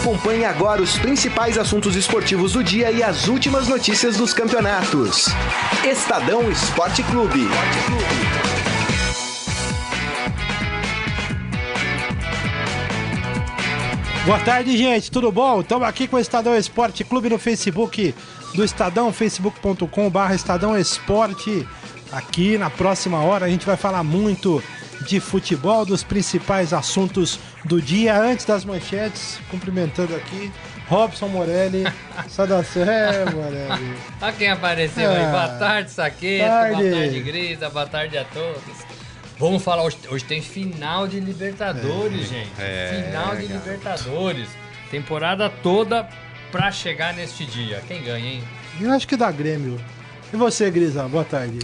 Acompanhe agora os principais assuntos esportivos do dia e as últimas notícias dos campeonatos. Estadão Esporte Clube. Boa tarde, gente. Tudo bom? Estamos aqui com o Estadão Esporte Clube no Facebook do Estadão, facebook.com.br Estadão Esporte. Aqui na próxima hora a gente vai falar muito de futebol, dos principais assuntos do dia. Antes das manchetes, cumprimentando aqui Robson Morelli. Saudação, é, Morelli. Olha quem apareceu aí. Boa tarde, Saqueto. Tarde. Boa tarde, Grisa. Boa tarde a todos. Vamos falar, hoje, hoje tem final de Libertadores, gente. final de Libertadores. Temporada toda pra chegar neste dia. Quem ganha, hein? Eu acho que dá Grêmio. E você, Grisa? Boa tarde.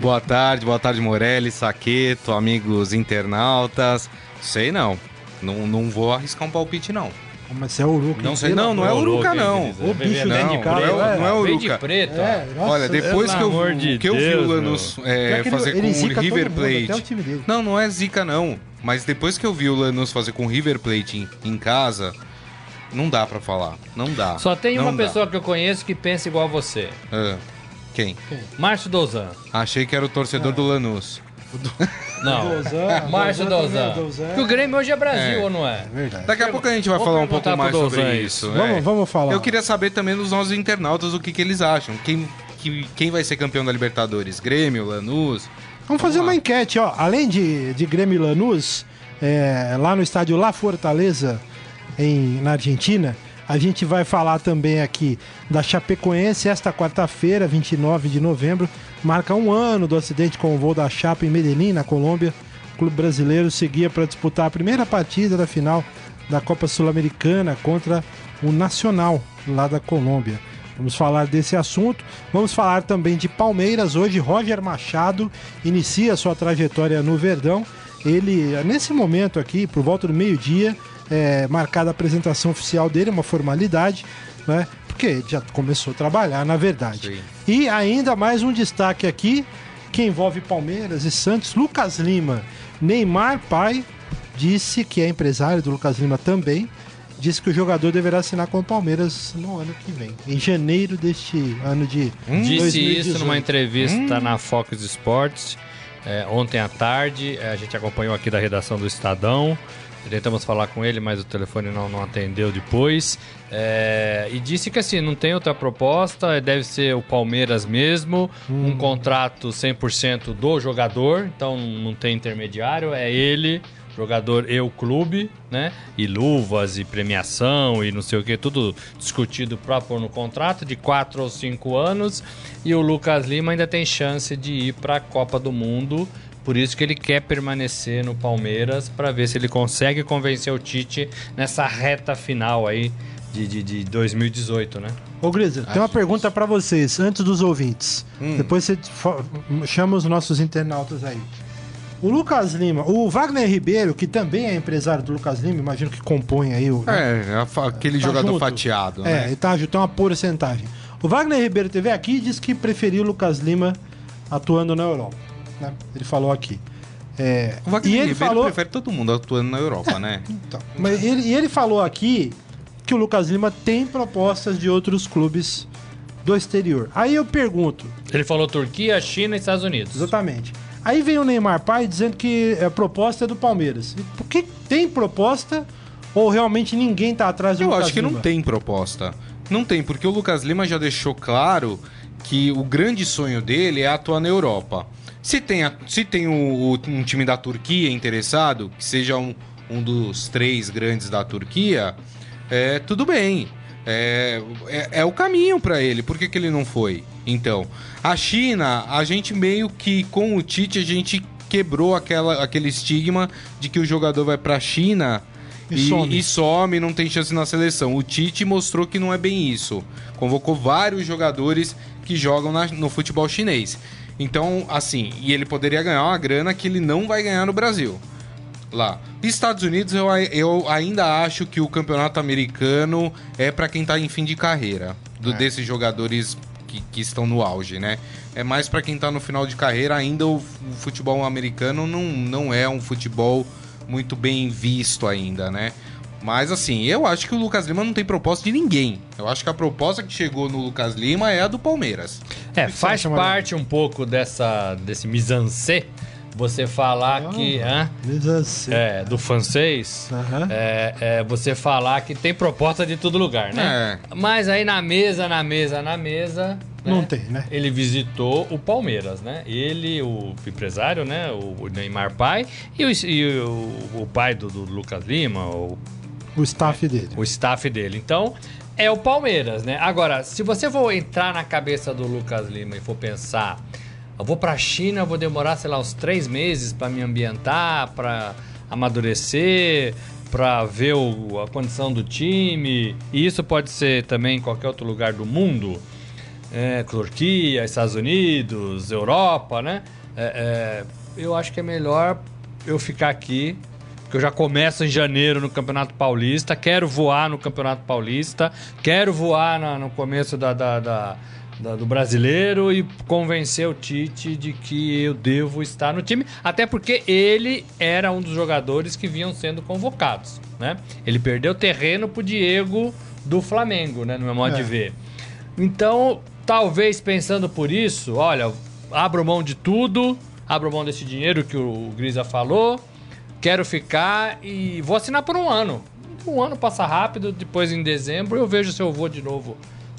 Boa tarde, boa tarde, Morelli, Saqueto, amigos internautas. Sei não. Não, não vou arriscar um palpite, não. Mas você é Uruca. Não sei, não, não é Uruca, não. hein, O bicho dentro Não, de casa, não é, não é Uruca. preto. É, nossa, Olha, depois que eu, de que eu vi o Lanús é, fazer ele com o River mundo, até o Plate. time dele. Não, não é zica, não. Mas depois que eu vi o Lanús fazer com o River Plate em, em casa, não dá pra falar. Não dá. Só tem Não uma dá. pessoa que eu conheço que pensa igual a você. Ah, quem? Márcio Dozan. Achei que era o torcedor do Lanús. Não. Dozan, Márcio Dozan Dozan. Porque o Grêmio hoje é Brasil, É. ou não é? É verdade. Daqui a pouco a gente vai Vou falar um pouco perguntar mais pro sobre Dozan isso. isso. é. Vamos, vamos falar. Eu queria saber também dos nossos internautas o que, que eles acham. Quem, que- quem vai ser campeão da Libertadores? Grêmio, Lanús? Vamos fazer uma enquete, ó. Além de, de Grêmio e Lanús, é, lá no estádio La Fortaleza, em, na Argentina, a gente vai falar também aqui da Chapecoense. Esta quarta-feira, 29 de novembro, marca um ano do acidente com o voo da Chape em Medellín, na Colômbia. O clube brasileiro seguia para disputar a primeira partida da final da Copa Sul-Americana contra o Nacional, lá da Colômbia. Vamos falar desse assunto. Vamos falar também de Palmeiras. Hoje, Roger Machado inicia sua trajetória no Verdão. Ele, nesse momento aqui, por volta do meio-dia, é marcada a apresentação oficial dele, uma formalidade, né? Porque já começou a trabalhar, na verdade. Sim. E ainda mais um destaque aqui, que envolve Palmeiras e Santos. Lucas Lima, Neymar, pai, disse que é empresário do Lucas Lima também, disse que o jogador deverá assinar com o Palmeiras no ano que vem, em janeiro deste ano de Disse 2018. isso numa entrevista na Fox Sports é, ontem à tarde. A gente acompanhou aqui da redação do Estadão. Tentamos falar com ele, mas o telefone não, não atendeu depois. É, e disse que assim, não tem outra proposta, deve ser o Palmeiras mesmo, um contrato 100% do jogador, então não tem intermediário, é ele, jogador e o clube, né? E luvas e premiação e não sei o que, tudo discutido para pôr no contrato de 4 ou 5 anos. E o Lucas Lima ainda tem chance de ir para a Copa do Mundo. Por isso que ele quer permanecer no Palmeiras para ver se ele consegue convencer o Tite nessa reta final aí de, de, de 2018, né? Ô, Grisa, tem uma pergunta pra vocês, antes dos ouvintes. Depois você chama os nossos internautas aí. O Lucas Lima, o Wagner Ribeiro, que também é empresário do Lucas Lima, imagino que compõe aí o. É, a fa- aquele Tá jogador junto. fatiado, É, né? ele tá, tem uma porcentagem. O Wagner Ribeiro teve aqui e disse que preferiu o Lucas Lima atuando na Europa. Né? Ele falou aqui. É, O Wagner e ele Ribeiro falou, prefere todo mundo atuando na Europa, né? Então, mas ele, e ele falou aqui que o Lucas Lima tem propostas de outros clubes do exterior. Aí eu pergunto, Ele falou Turquia, China e Estados Unidos. exatamente. Aí vem o Neymar Pai dizendo que a proposta é do Palmeiras. Por que tem proposta ou realmente ninguém tá atrás do Eu Lucas acho que Lima? não tem proposta. Não tem, porque o Lucas Lima já deixou claro que o grande sonho dele é atuar na Europa. Se tem, a- se tem o- o- um time da Turquia interessado, que seja um, um dos três grandes da Turquia, é, tudo bem. É, é, é o caminho para ele. Por que, que ele não foi? Então, a China, a gente meio que com o Tite, a gente quebrou aquela, aquele estigma de que o jogador vai pra China E e, some. e some, não tem chance na seleção. O Tite mostrou que não é bem isso. Convocou vários jogadores que jogam na- no futebol chinês. Então, assim, e ele poderia ganhar uma grana que ele não vai ganhar no Brasil. Lá. Estados Unidos, eu, eu ainda acho que o campeonato americano é pra quem tá em fim de carreira. Do, Desses jogadores que, que estão no auge, né? É mais pra quem tá no final de carreira. Ainda o, o futebol americano não, não é um futebol muito bem visto ainda, né? Mas assim, eu acho que o Lucas Lima não tem proposta de ninguém. Eu acho que a proposta que chegou no Lucas Lima é a do Palmeiras. É, faz parte um pouco dessa, desse mise-en-scène você falar que... hã? Mise-en-scène. É, do francês, é, é você falar que tem proposta de todo lugar, né? Mas aí na mesa, na mesa, na mesa. né, Não tem, né? Ele visitou o Palmeiras, né? Ele, o empresário, né? O Neymar pai e o, e o, o pai do, do Lucas Lima, o, O staff dele. o staff dele. Então, é o Palmeiras, né? Agora, se você for entrar na cabeça do Lucas Lima e for pensar, eu vou pra China, eu vou demorar, sei lá, uns três meses pra me ambientar, pra amadurecer, pra ver o- a condição do time, e isso pode ser também em qualquer outro lugar do mundo, é, Turquia, Estados Unidos, Europa, né? É, é, eu acho que é melhor eu ficar aqui, porque eu já começo em janeiro no Campeonato Paulista, quero voar no Campeonato Paulista, quero voar na- no começo da, da- da- da- do brasileiro e convencer o Tite de que eu devo estar no time, até porque ele era um dos jogadores que vinham sendo convocados, né? Ele perdeu terreno pro Diego do Flamengo, né? No meu modo É. de ver. Então, talvez pensando por isso, olha, abro mão de tudo, abro mão desse dinheiro que o Grisa falou, quero ficar e vou assinar por um ano. Um ano passa rápido, depois em dezembro eu vejo se eu vou de novo.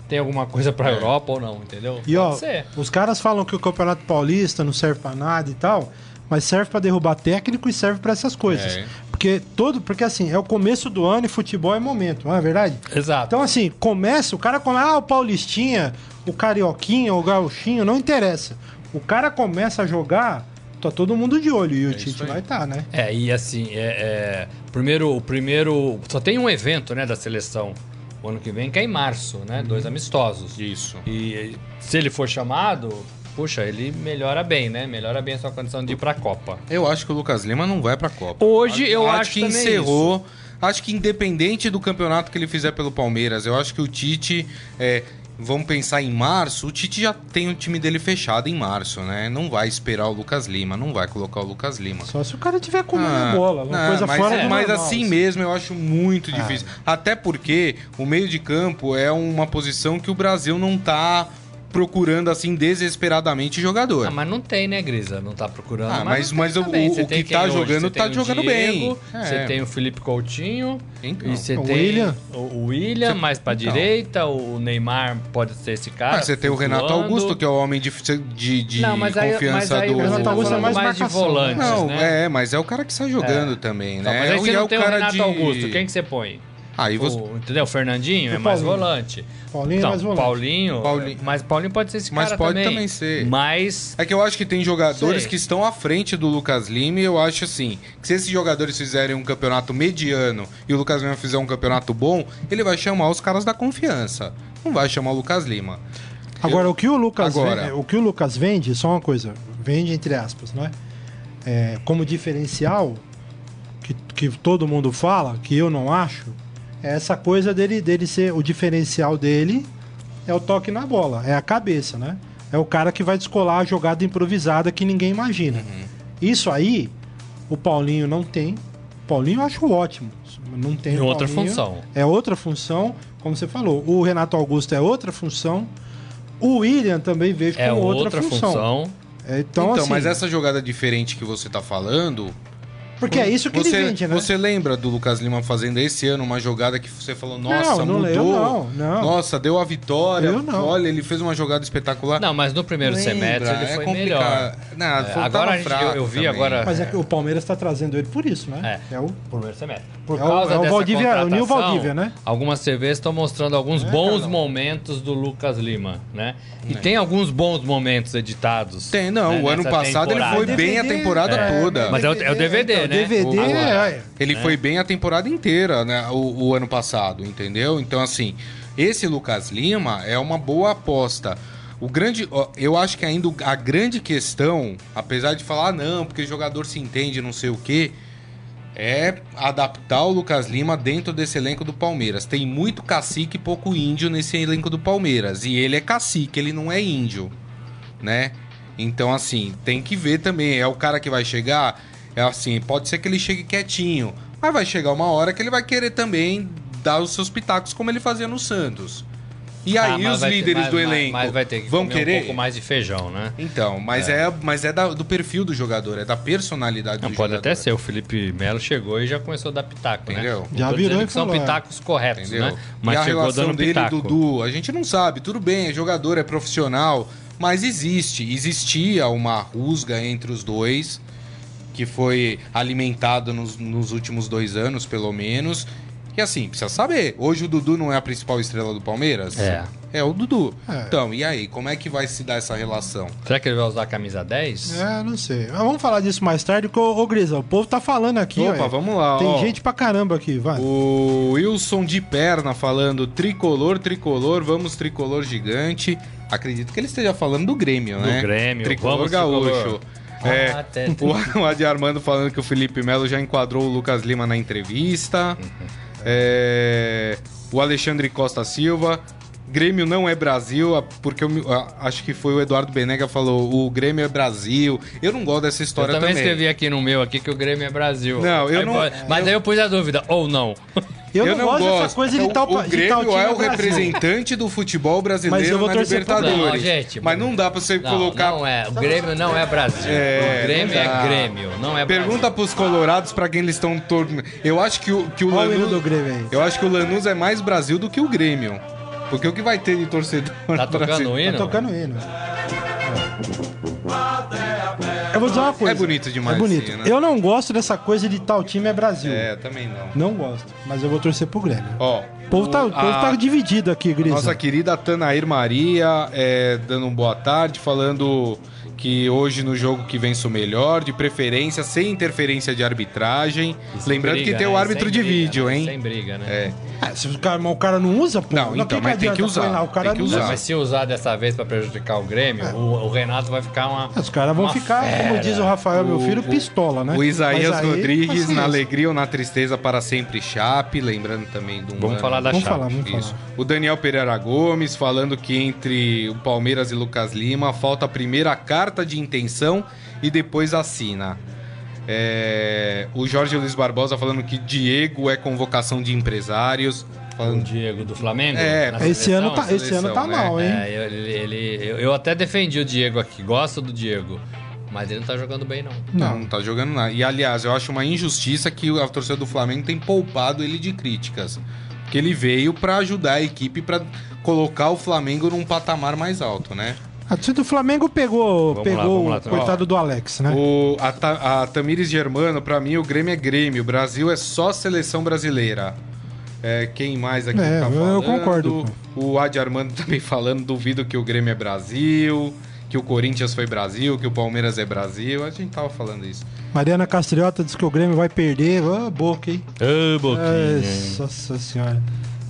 Tem alguma coisa pra Europa ou não, entendeu? E ó, Pode ser. os caras falam que o Campeonato Paulista não serve pra nada e tal, mas serve pra derrubar técnico e serve pra essas coisas. É. Porque todo, porque assim, é o começo do ano e futebol é momento, não é verdade? Exato. Então assim, começa, o cara começa, ah, o Paulistinha, o Carioquinha, o Gauchinho, não interessa. O cara começa a jogar, tá todo mundo de olho e o É isso Tite aí. vai estar, né? É, e assim, é, é, primeiro, o primeiro. Só tem um evento, né, da seleção o ano que vem, que é em março, né? Dois amistosos. Isso. E se ele for chamado, puxa, ele melhora bem, né? Melhora bem a sua condição de ir pra Copa. Eu acho que o Lucas Lima não vai pra Copa. Hoje eu acho que também encerrou. Acho que independente do campeonato que ele fizer pelo Palmeiras, eu acho que o Tite. é, vamos pensar em março, o Tite já tem o time dele fechado em março, né? Não vai esperar o Lucas Lima, não vai colocar o Lucas Lima. Só se o cara tiver comendo Ah, bola, uma não, coisa mas, fora é, do mas normal, assim mesmo eu acho muito difícil. Até porque o meio de campo é uma posição que o Brasil não tá procurando assim desesperadamente jogador. Ah, mas não tem, né, Grisa? Não tá procurando. Ah, mas- não tem mas o- também. o- Você o tem que tá hoje? jogando, Você tá o jogando bem. É. Você tem o Felipe Coutinho. Então. E você O tem William. o o William, mais pra Então. direita. O Neymar pode ser esse cara. Ah, você tem o Renato. Augusto, que é o homem de, de, de Não, mas aí- mas confiança aí do. você tá Renato Augusto é mais mais de marcação, né? volantes, Não, né? é, mas é o cara que sai jogando também, Então, né? mas aí você é não o tem o cara Renato de- Augusto. Quem que você põe? Aí você. O, entendeu? O Fernandinho O é mais Paulinho. volante. Paulinho é então, mais volante. Paulinho, Paulinho. Mas Paulinho pode ser esse Mas cara pode também. também ser. Mas É que eu acho que tem jogadores Sei. que estão à frente do Lucas Lima e eu acho assim, que se esses jogadores fizerem um campeonato mediano e o Lucas Lima fizer um campeonato bom, ele vai chamar os caras da confiança. Não vai chamar o Lucas Lima. Agora, o que o Lucas Agora. vende, o que o Lucas vende, só uma coisa, vende entre aspas, né? É, como diferencial que, que todo mundo fala, que eu não acho, é essa coisa dele dele ser o diferencial dele é o toque na bola, é a cabeça, né? É o cara que vai descolar a jogada improvisada que ninguém imagina. Uhum. Isso aí o Paulinho não tem. Paulinho eu acho ótimo. Não tem É o outra função. É outra função, como você falou. O Renato Augusto é outra função. O William também vejo é como outra, outra função. função. É, Então, Então, assim, mas essa jogada diferente que você tá falando, porque é isso que você, ele vende, né? você lembra do Lucas Lima fazendo esse ano uma jogada que você falou, nossa, não, mudou. eu não, não. Nossa, deu a vitória. Eu não. Olha, ele fez uma jogada espetacular. Não, mas no primeiro Lembra, semestre ele é foi complicado. melhor. Não, É, foi- agora gente- eu- eu vi também. agora- Mas é que o Palmeiras tá trazendo ele por isso, né? É. É, o... Primeiro semestre. Por É o- causa é o dessa Valdívia- é o Nil contratação, Valdívia, né? Algumas TVs estão mostrando alguns É, bons momentos do Lucas Lima, né? E tem alguns bons momentos editados. Tem, não. né, o ano passado temporada. ele foi bem a DVD, temporada é, toda. Mas é o- é o DVD, então, né? DVD O- é, Ele foi bem a temporada inteira, né? O, o ano passado, entendeu? Então, assim, esse Lucas Lima é uma boa aposta. O grande. Eu acho que ainda a grande questão, apesar de falar, "Ah, não, porque jogador se entende, não sei o quê, é adaptar o Lucas Lima dentro desse elenco do Palmeiras. Tem muito cacique e pouco índio nesse elenco do Palmeiras. E ele é cacique, ele não é índio, né? Então, assim, tem que ver também. É o cara que vai chegar. É assim, pode ser que ele chegue quietinho. Mas vai chegar uma hora que ele vai querer também dar os seus pitacos como ele fazia no Santos. E Ah, aí mas os vai ter- líderes mas- do mas- elenco Mas vai ter que vão querer? um pouco mais de feijão, né? Então, mas é, mas é da- do perfil do jogador, é da personalidade Não, do pode jogador. até ser. O Felipe Melo chegou e já começou a dar pitaco, Entendeu? né? Já virou que são é. pitacos corretos, Entendeu? né? Mas e a chegou relação dando dele e pitaco. Dudu, a gente não sabe, tudo bem, é jogador, é profissional, mas existe, existia uma rusga entre os dois, que foi alimentado nos, nos últimos dois anos, pelo menos. E assim, precisa saber, hoje o Dudu não é a principal estrela do Palmeiras? É. É o Dudu. É. Então, e aí, como é que vai se dar essa relação? Será que ele vai usar a camisa 10? É, não sei. Mas vamos falar disso mais tarde, porque, ô, ô Grisa, o povo tá falando aqui, Opa, ó. vamos lá, Tem ó. gente pra caramba aqui, vai. O Wilson de perna falando tricolor, tricolor, vamos tricolor gigante. Acredito que ele esteja falando do Grêmio, Do né? Grêmio, tricolor vamos, gaúcho. tricolor. É, Ah, até- o, o Adi Armando falando que o Felipe Melo já enquadrou o Lucas Lima na entrevista. É, o Alexandre Costa Silva. Grêmio não é Brasil, porque eu acho que foi o Eduardo Benega falou, o Grêmio é Brasil. Eu não gosto dessa Eu história também, também. escrevi aqui no meu aqui que o Grêmio é Brasil. Não, eu Aí, não- pode- Mas aí eu pus a dúvida, ou não. Eu, não, gosto dessa coisa de O- tal O Grêmio tal time é o Brasil. representante do futebol Mas brasileiro eu vou na Libertadores. Não, gente, Mas não dá pra você Não, colocar. não é. O Grêmio não é Brasil. É, o Grêmio é Grêmio, não é Brasil. Pergunta pros colorados pra quem eles estão tornando. Eu acho que o, que o Olha o do Grêmio aí. Eu acho que o Lanús é mais Brasil do que o Grêmio. Porque o que vai ter de torcedor Tá tocando o hino? Tá tocando hino. Eu vou dizer uma coisa. É bonito demais É bonito. esse hino. Eu não gosto dessa coisa de tal time é Brasil. É, também não. Não gosto. Mas eu vou torcer pro Grêmio. Ó, O povo tá, o povo a- tá dividido aqui, Grisa. Nossa querida Tanair Maria é, dando um boa tarde, falando que hoje no jogo que vence o melhor, de preferência, sem interferência de arbitragem. E Lembrando briga, que tem né? o árbitro Sem de briga, vídeo, né? hein? Sem briga, né? É. Ah, se o cara, o cara não usa, pô. Não, então, mas tem que usar, lá, o cara tem que não usar. Mas se usar dessa vez pra prejudicar o Grêmio, o, o Renato vai ficar uma. Os caras vão ficar, como fera. diz o Rafael, meu filho, pistola, né? O Isaías aí, Rodrigues, na alegria ou na tristeza, para sempre Chape. Lembrando também do um Vamos ano- falar da Vamos chave. falar, vamos Isso. falar. O Daniel Pereira Gomes falando que entre o Palmeiras e Lucas Lima falta a carta de intenção e depois assina. É, O Jorge Luiz Barbosa falando que Diego é convocação de empresários. O Falando... Diego do Flamengo? É, na Esse seleção? ano, tá, esse seleção, ano tá né? mal, hein? É, eu, ele, ele- eu, eu até defendi o Diego aqui, gosto do Diego. Mas ele não tá jogando bem, não. Não, não tá jogando nada. E aliás, eu acho uma injustiça que a torcida do Flamengo tem poupado ele de críticas. Porque ele veio pra ajudar a equipe pra colocar o Flamengo num patamar mais alto, né? A torcida do Flamengo pegou, Vamos lá, pegou vamos lá, o coitado do Alex, né? O, a, Ta- a Tamires Germano, pra mim, o Grêmio é Grêmio. O Brasil é só seleção brasileira. É, quem mais aqui É, tá eu- falando? eu concordo. O Adi Armando também falando, duvido que o Grêmio é Brasil, que o Corinthians foi Brasil, que o Palmeiras é Brasil. A gente tava falando isso. Mariana Castriota diz que o Grêmio vai perder. Ô, boca, hein? Ô, boquinha. Nossa senhora.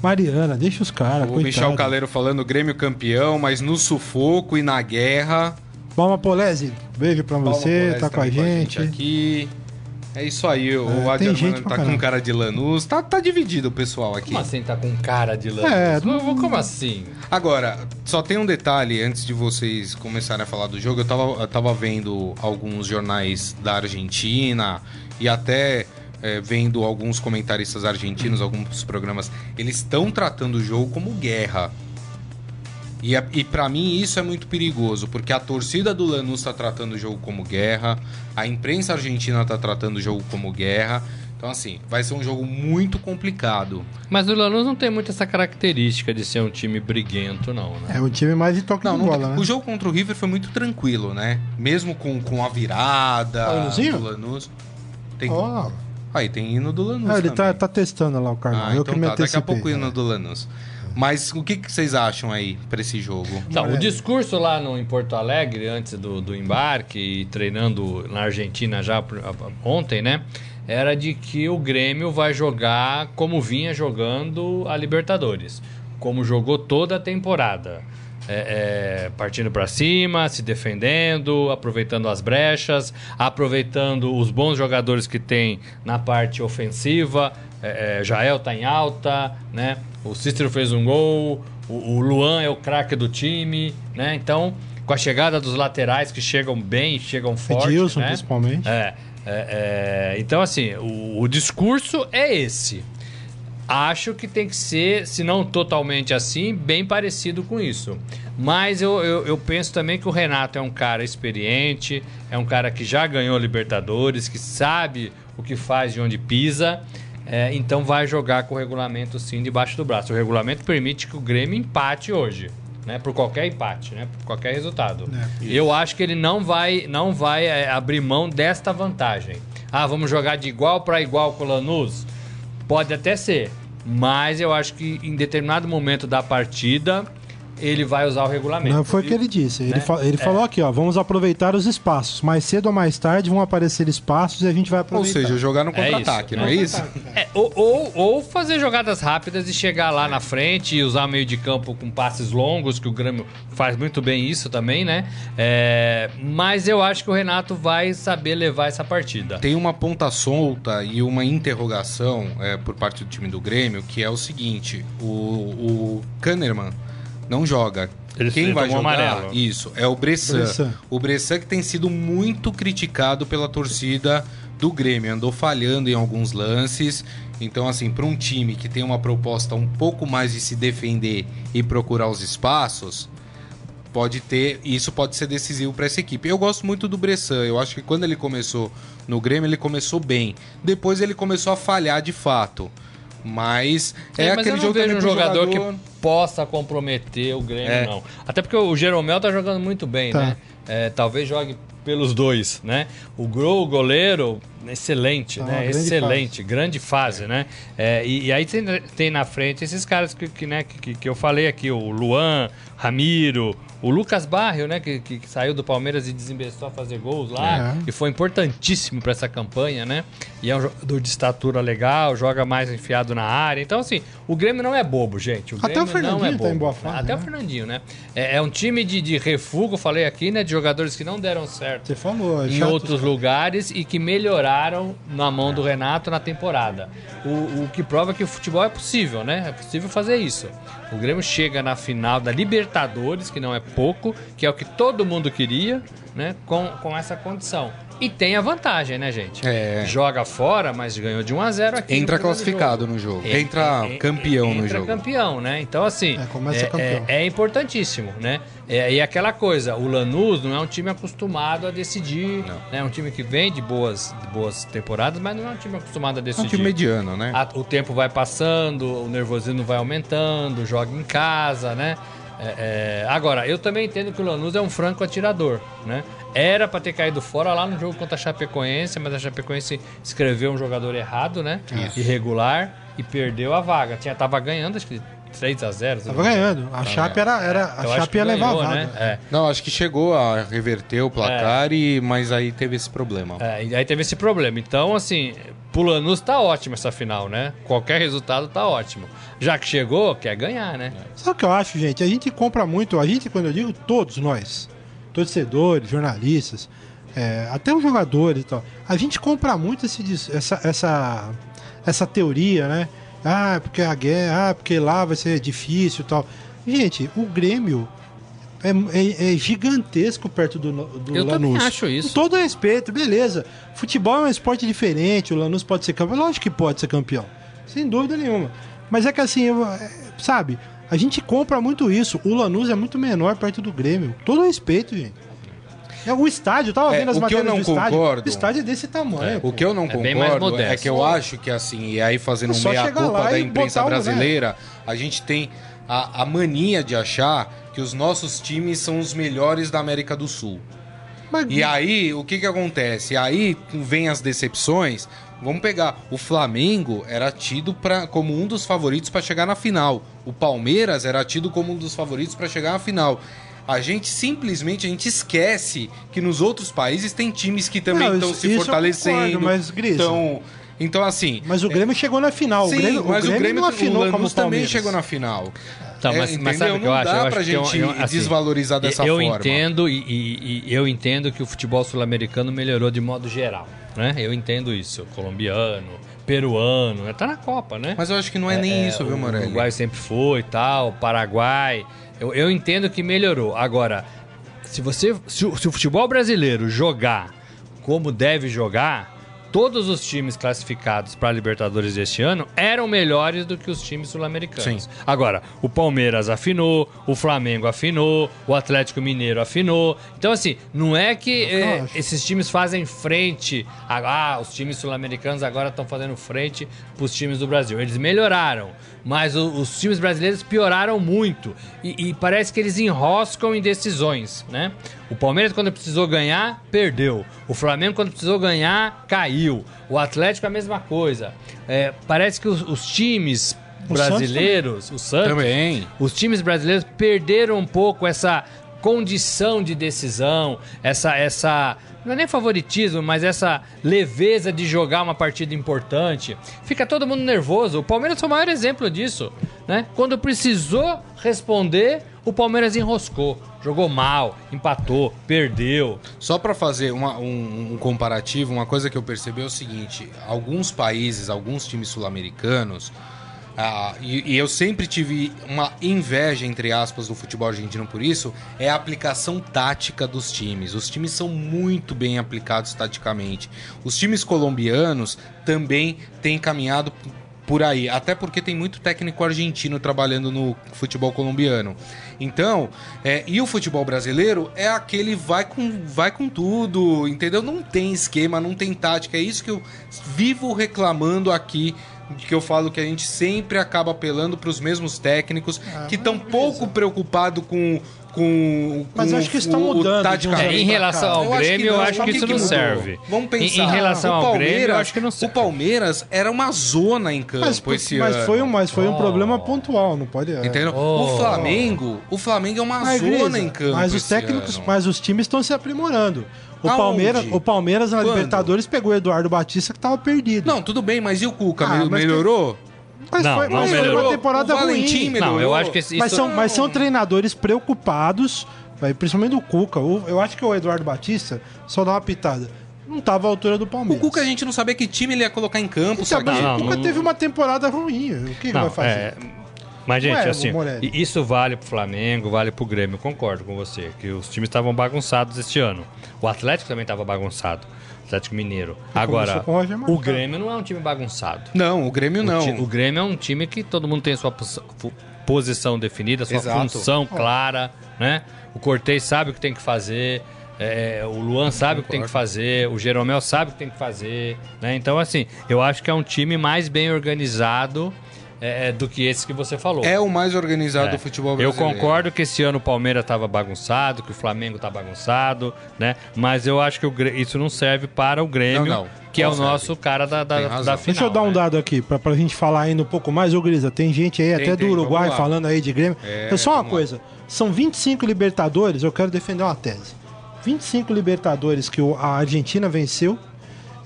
Mariana, deixa os caras, o Michel coitado. Caleiro falando Grêmio campeão, mas no sufoco e na guerra. Palma Polese, beijo pra você, Moraes tá com a também gente. aqui. É isso aí, o É, Adi gente tá com cara de Lanús. Tá, tá dividido o pessoal aqui. Como assim tá com cara de Lanús? É, Como- Como assim? Agora, só tem um detalhe antes de vocês começarem a falar do jogo. Eu tava, eu tava vendo alguns jornais da Argentina e até é, vendo alguns comentaristas argentinos, alguns programas. Eles estão tratando o jogo como guerra. E, é- e para mim isso é muito perigoso, porque a torcida do Lanús está tratando o jogo como guerra, a imprensa argentina está tratando o jogo como guerra. Então, assim, vai ser um jogo muito complicado. Mas o Lanús não tem muito essa característica de ser um time briguento, não, né? É um time mais de toque Não, de não bola, tem- né? o jogo contra o River foi muito tranquilo, né? Mesmo com, com a virada o do Lanús. Tem... Ó, Aí tem hino do Lanús ah, ele também. tá, tá testando lá o Carlão. Ah, eu então que me tá. Daqui a pouco o hino do Lanús. Mas o que, que vocês acham aí pra esse jogo? Então, É. o discurso lá no, em Porto Alegre, antes do, do embarque e treinando na Argentina já ontem, né? Era de que o Grêmio vai jogar como vinha jogando a Libertadores. Como jogou toda a temporada. É, é, partindo para cima, se defendendo, aproveitando as brechas, aproveitando os bons jogadores que tem na parte ofensiva. É, é, Jael tá em alta, né? O Cícero fez um gol, o, o Luan é o craque do time, né? Então, com a chegada dos laterais que chegam bem, chegam forte, Edilson, né? principalmente. É, É, é, então, assim, o, o discurso é esse. Acho que tem que ser, se não totalmente assim, bem parecido com isso. Mas eu, eu, eu, penso também que o Renato é um cara experiente, é um cara que já ganhou Libertadores, que sabe o que faz e onde pisa. É, então vai jogar com o regulamento sim debaixo do braço. O regulamento permite que o Grêmio empate hoje. Né, por qualquer empate, né, por qualquer resultado. É, eu acho que ele não vai, não vai é, abrir mão desta vantagem. Ah, vamos jogar de igual para igual com o Lanús? Pode até ser, mas eu acho que em determinado momento da partida ele vai usar o regulamento. Não foi o que ele disse. Né? Ele, fa ele é. falou aqui, ó, vamos aproveitar os espaços. Mais cedo ou mais tarde vão aparecer espaços e a gente vai aproveitar. Ou seja, jogar no é contra-ataque, é não é isso? É, ou, ou, ou, fazer jogadas rápidas e chegar lá na frente e usar meio de campo com passes longos, que o Grêmio faz muito bem isso também, né? É, mas eu acho que o Renato vai saber levar essa partida. Tem uma ponta solta e uma interrogação é, por parte do time do Grêmio, que é o seguinte, o, o Kahneman não joga. Ele Quem vai jogar? Amarelo. Isso, é o Bressan. Bressan. O Bressan que tem sido muito criticado pela torcida do Grêmio, andou falhando em alguns lances. Então, assim, para um time que tem uma proposta um pouco mais de se defender e procurar os espaços, pode ter, isso pode ser decisivo para essa equipe. Eu gosto muito do Bressan. Eu acho que quando ele começou no Grêmio, ele começou bem. Depois ele começou a falhar de fato. Mas é, é mas aquele jogo vejo um jogador, jogador, que possa comprometer o Grêmio, é. não. Até porque o Jeromel tá jogando muito bem, tá. né? É, talvez jogue pelos dois, né? O Gro, o goleiro, excelente, tá né? Grande excelente, fase. grande fase, né? É, e, e, aí tem, tem, na frente esses caras que, que, né, que, que eu falei aqui, o Luan, Ramiro, o Lucas Barrio, né, que, que, saiu do Palmeiras e desinvestiu a fazer gols lá, é. e foi importantíssimo para essa campanha, né? E é um jogador de estatura legal, joga mais enfiado na área. Então, assim, o Grêmio não é bobo, gente. O Até o Fernandinho não é bobo. tá em boa fase. Até né? o Fernandinho, né? É, é, um time de, de refúgio, falei aqui, né? De jogadores que não deram certo Você falou, é em outros lugares e que melhoraram na mão do Renato na temporada. O, o que prova que o futebol é possível, né? É possível fazer isso. O Grêmio chega na final da Libertadores, que não é pouco, que é o que todo mundo queria, né? Com, com essa condição. E tem a vantagem, né, gente? É. Joga fora, mas ganhou de 1 a 0 aqui. Entra no classificado jogo. no jogo. Entra é, campeão entra no jogo. Entra campeão, né? Então, assim, é, é, é, importantíssimo, né? É, e aquela coisa, o Lanús não é um time acostumado a decidir. Não. Né? É um time que vem de boas, de boas temporadas, mas não é um time acostumado a decidir. É um time mediano, né? A, o tempo vai passando, o nervosismo vai aumentando, joga em casa, né? É, é, agora, eu também entendo que o Lanús é um franco atirador, né? Era para ter caído fora lá no jogo contra a Chapecoense, mas a Chapecoense escreveu um jogador errado, né? Isso. Irregular e perdeu a vaga. Tinha tava ganhando, acho que 3 a 0 Tava ganhando. A Chape era, era a Chape ia levar ganhou, a vaga. Né? É. Não, acho que chegou a reverter o placar é. e mas aí teve esse problema. É, e aí teve esse problema. Então, assim, pro Lanús tá ótimo essa final, né? Qualquer resultado tá ótimo. Já que chegou, quer ganhar, né? Sabe o que eu acho, gente? A gente compra muito, a gente, quando eu digo todos nós, torcedores, jornalistas, é, até os jogadores e tal, a gente compra muito esse, essa, essa, essa teoria, né? Ah, porque a guerra, ah, porque lá vai ser difícil e tal. Gente, o Grêmio é, é, é, gigantesco perto do, do Eu Lanús. Eu acho isso. Com todo respeito, beleza. Futebol é um esporte diferente, o Lanús pode ser campeão. Lógico que pode ser campeão. Sem dúvida nenhuma. Mas é que assim, eu, é, sabe, a gente compra muito isso. O Lanús é muito menor perto do Grêmio. Todo respeito, gente. É, o estádio, eu tava é, vendo as matérias do estádio. Concordo, o estádio é desse tamanho. É, o que eu não é concordo é que eu acho que assim, e aí fazendo meia culpa da imprensa brasileira, a gente tem a, a mania de achar que os nossos times são os melhores da América do Sul. Mas... E aí, o que que acontece? Aí vem as decepções. Vamos pegar, o Flamengo era tido pra, como um dos favoritos para chegar na final. O Palmeiras era tido como um dos favoritos para chegar na final. A gente simplesmente a gente esquece que nos outros países tem times que também estão se fortalecendo. Concordo, mas Gris, então, então assim. Mas o Grêmio é... chegou na final. Sim, o Grêmio, mas o Grêmio, o Grêmio não afinou o como também chegou na final. Tá, mas, é, mas sabe o que eu acho? Não dá pra gente eu, assim, desvalorizar dessa eu forma. Entendo, e, e, e eu entendo que o futebol sul-americano melhorou de modo geral. Né? Eu entendo isso. Colombiano, peruano, né? tá na Copa, né? Mas eu acho que não é, é nem isso, viu, Morelli? O Uruguai sempre foi e tal, Paraguai. Eu, eu entendo que melhorou. Agora, se você. Se, se o futebol brasileiro jogar como deve jogar todos os times classificados para a Libertadores deste ano eram melhores do que os times sul-americanos. Sim. Agora, o Palmeiras afinou, o Flamengo afinou, o Atlético Mineiro afinou. Então, assim, não é que eh, esses times fazem frente. a- Ah, os times sul-americanos agora estão fazendo frente para os times do Brasil. Eles melhoraram, mas o- os times brasileiros pioraram muito. E, e parece que eles enroscam em decisões, né? O Palmeiras, quando precisou ganhar, perdeu. O Flamengo, quando precisou ganhar, caiu. O Atlético, a mesma coisa. É, parece que os, os times O Santos brasileiros, o Santos, Também. os times brasileiros perderam um pouco essa condição de decisão, essa essa não é nem favoritismo, mas essa leveza de jogar uma partida importante. Fica todo mundo nervoso. O Palmeiras foi o maior exemplo disso, né? Quando precisou responder, o Palmeiras enroscou, jogou mal, empatou, perdeu. Só para fazer uma- um, um comparativo, uma coisa que eu percebi é o seguinte: alguns países, alguns times sul-americanos, ah, e, e eu sempre tive uma inveja, entre aspas, do futebol argentino por isso, é a aplicação tática dos times. Os times são muito bem aplicados taticamente. Os times colombianos também têm caminhado por aí, até porque tem muito técnico argentino trabalhando no futebol colombiano. Então, é, e o futebol brasileiro é aquele vai com, vai com tudo, entendeu? Não tem esquema, não tem tática. É isso que eu vivo reclamando aqui. Que eu falo que a gente sempre acaba apelando para os mesmos técnicos que estão pouco preocupados com, com, Mas com eu acho que isso tá o- o mudando. É, em relação ao Eu acho que Grêmio, eu acho que isso não serve. Vamos Em- pensar. Em, relação o ao Grêmio, eu Palmeiras- acho que não serve. O Palmeiras era uma zona em campo Mas, esse mas ano. foi um, mas foi um Oh. problema pontual, não pode. é. Entendeu? Oh. O Flamengo, o Flamengo é uma Mas, zona Grisa, em campo. mas os técnicos, ano. mas os times estão se aprimorando. O Aonde? Palmeiras, o Palmeiras na Quando? Libertadores pegou o Eduardo Batista que tava perdido. Não, tudo bem, mas e o Cuca? Ah, mas melhorou? mas Não, foi, não mas foi melhorou. uma temporada O Valentim ruim. melhorou. Não, eu acho que esse- Mas são, mas são treinadores preocupados, vai, principalmente o Cuca. O- eu acho que o Eduardo Batista, só dá uma pitada, não tava à altura do O Palmeiras. Cuca a gente não sabia que time ele ia colocar em campo, Então, sabe? Não, o Cuca não- teve uma temporada ruim. O que, Não, vai fazer? é, Mas, gente, é, assim, e- isso vale pro Flamengo, vale pro Grêmio. Concordo com você, que os times estavam bagunçados este ano. O Atlético também estava bagunçado. Atlético Mineiro. Agora, com o o Grêmio não é um time bagunçado. Não, o Grêmio O, não. o Grêmio é um time que todo mundo tem sua pos- fu- posição definida, sua Exato. função clara, né? O Cortez sabe o que tem que fazer, é, o Luan sabe o que tem que fazer, o Jeromel sabe o que tem que fazer, né? Então, assim, eu acho que é um time mais bem organizado é, do que esse que você falou. É o mais organizado É. do futebol Eu brasileiro. concordo que esse ano o Palmeiras estava bagunçado, que o Flamengo tá bagunçado, né? Mas eu acho que o isso não serve para o Grêmio, Não, não. que é Não o serve. nosso cara da, da, da final. Deixa eu dar um né? dado aqui, pra, pra gente falar ainda um pouco mais. Ô, Grisa, tem gente aí Tem, até tem, do Uruguai falando aí de Grêmio. É, então, só uma vamos lá. coisa: são 25 Libertadores, eu quero defender uma tese. 25 Libertadores que o- a Argentina venceu,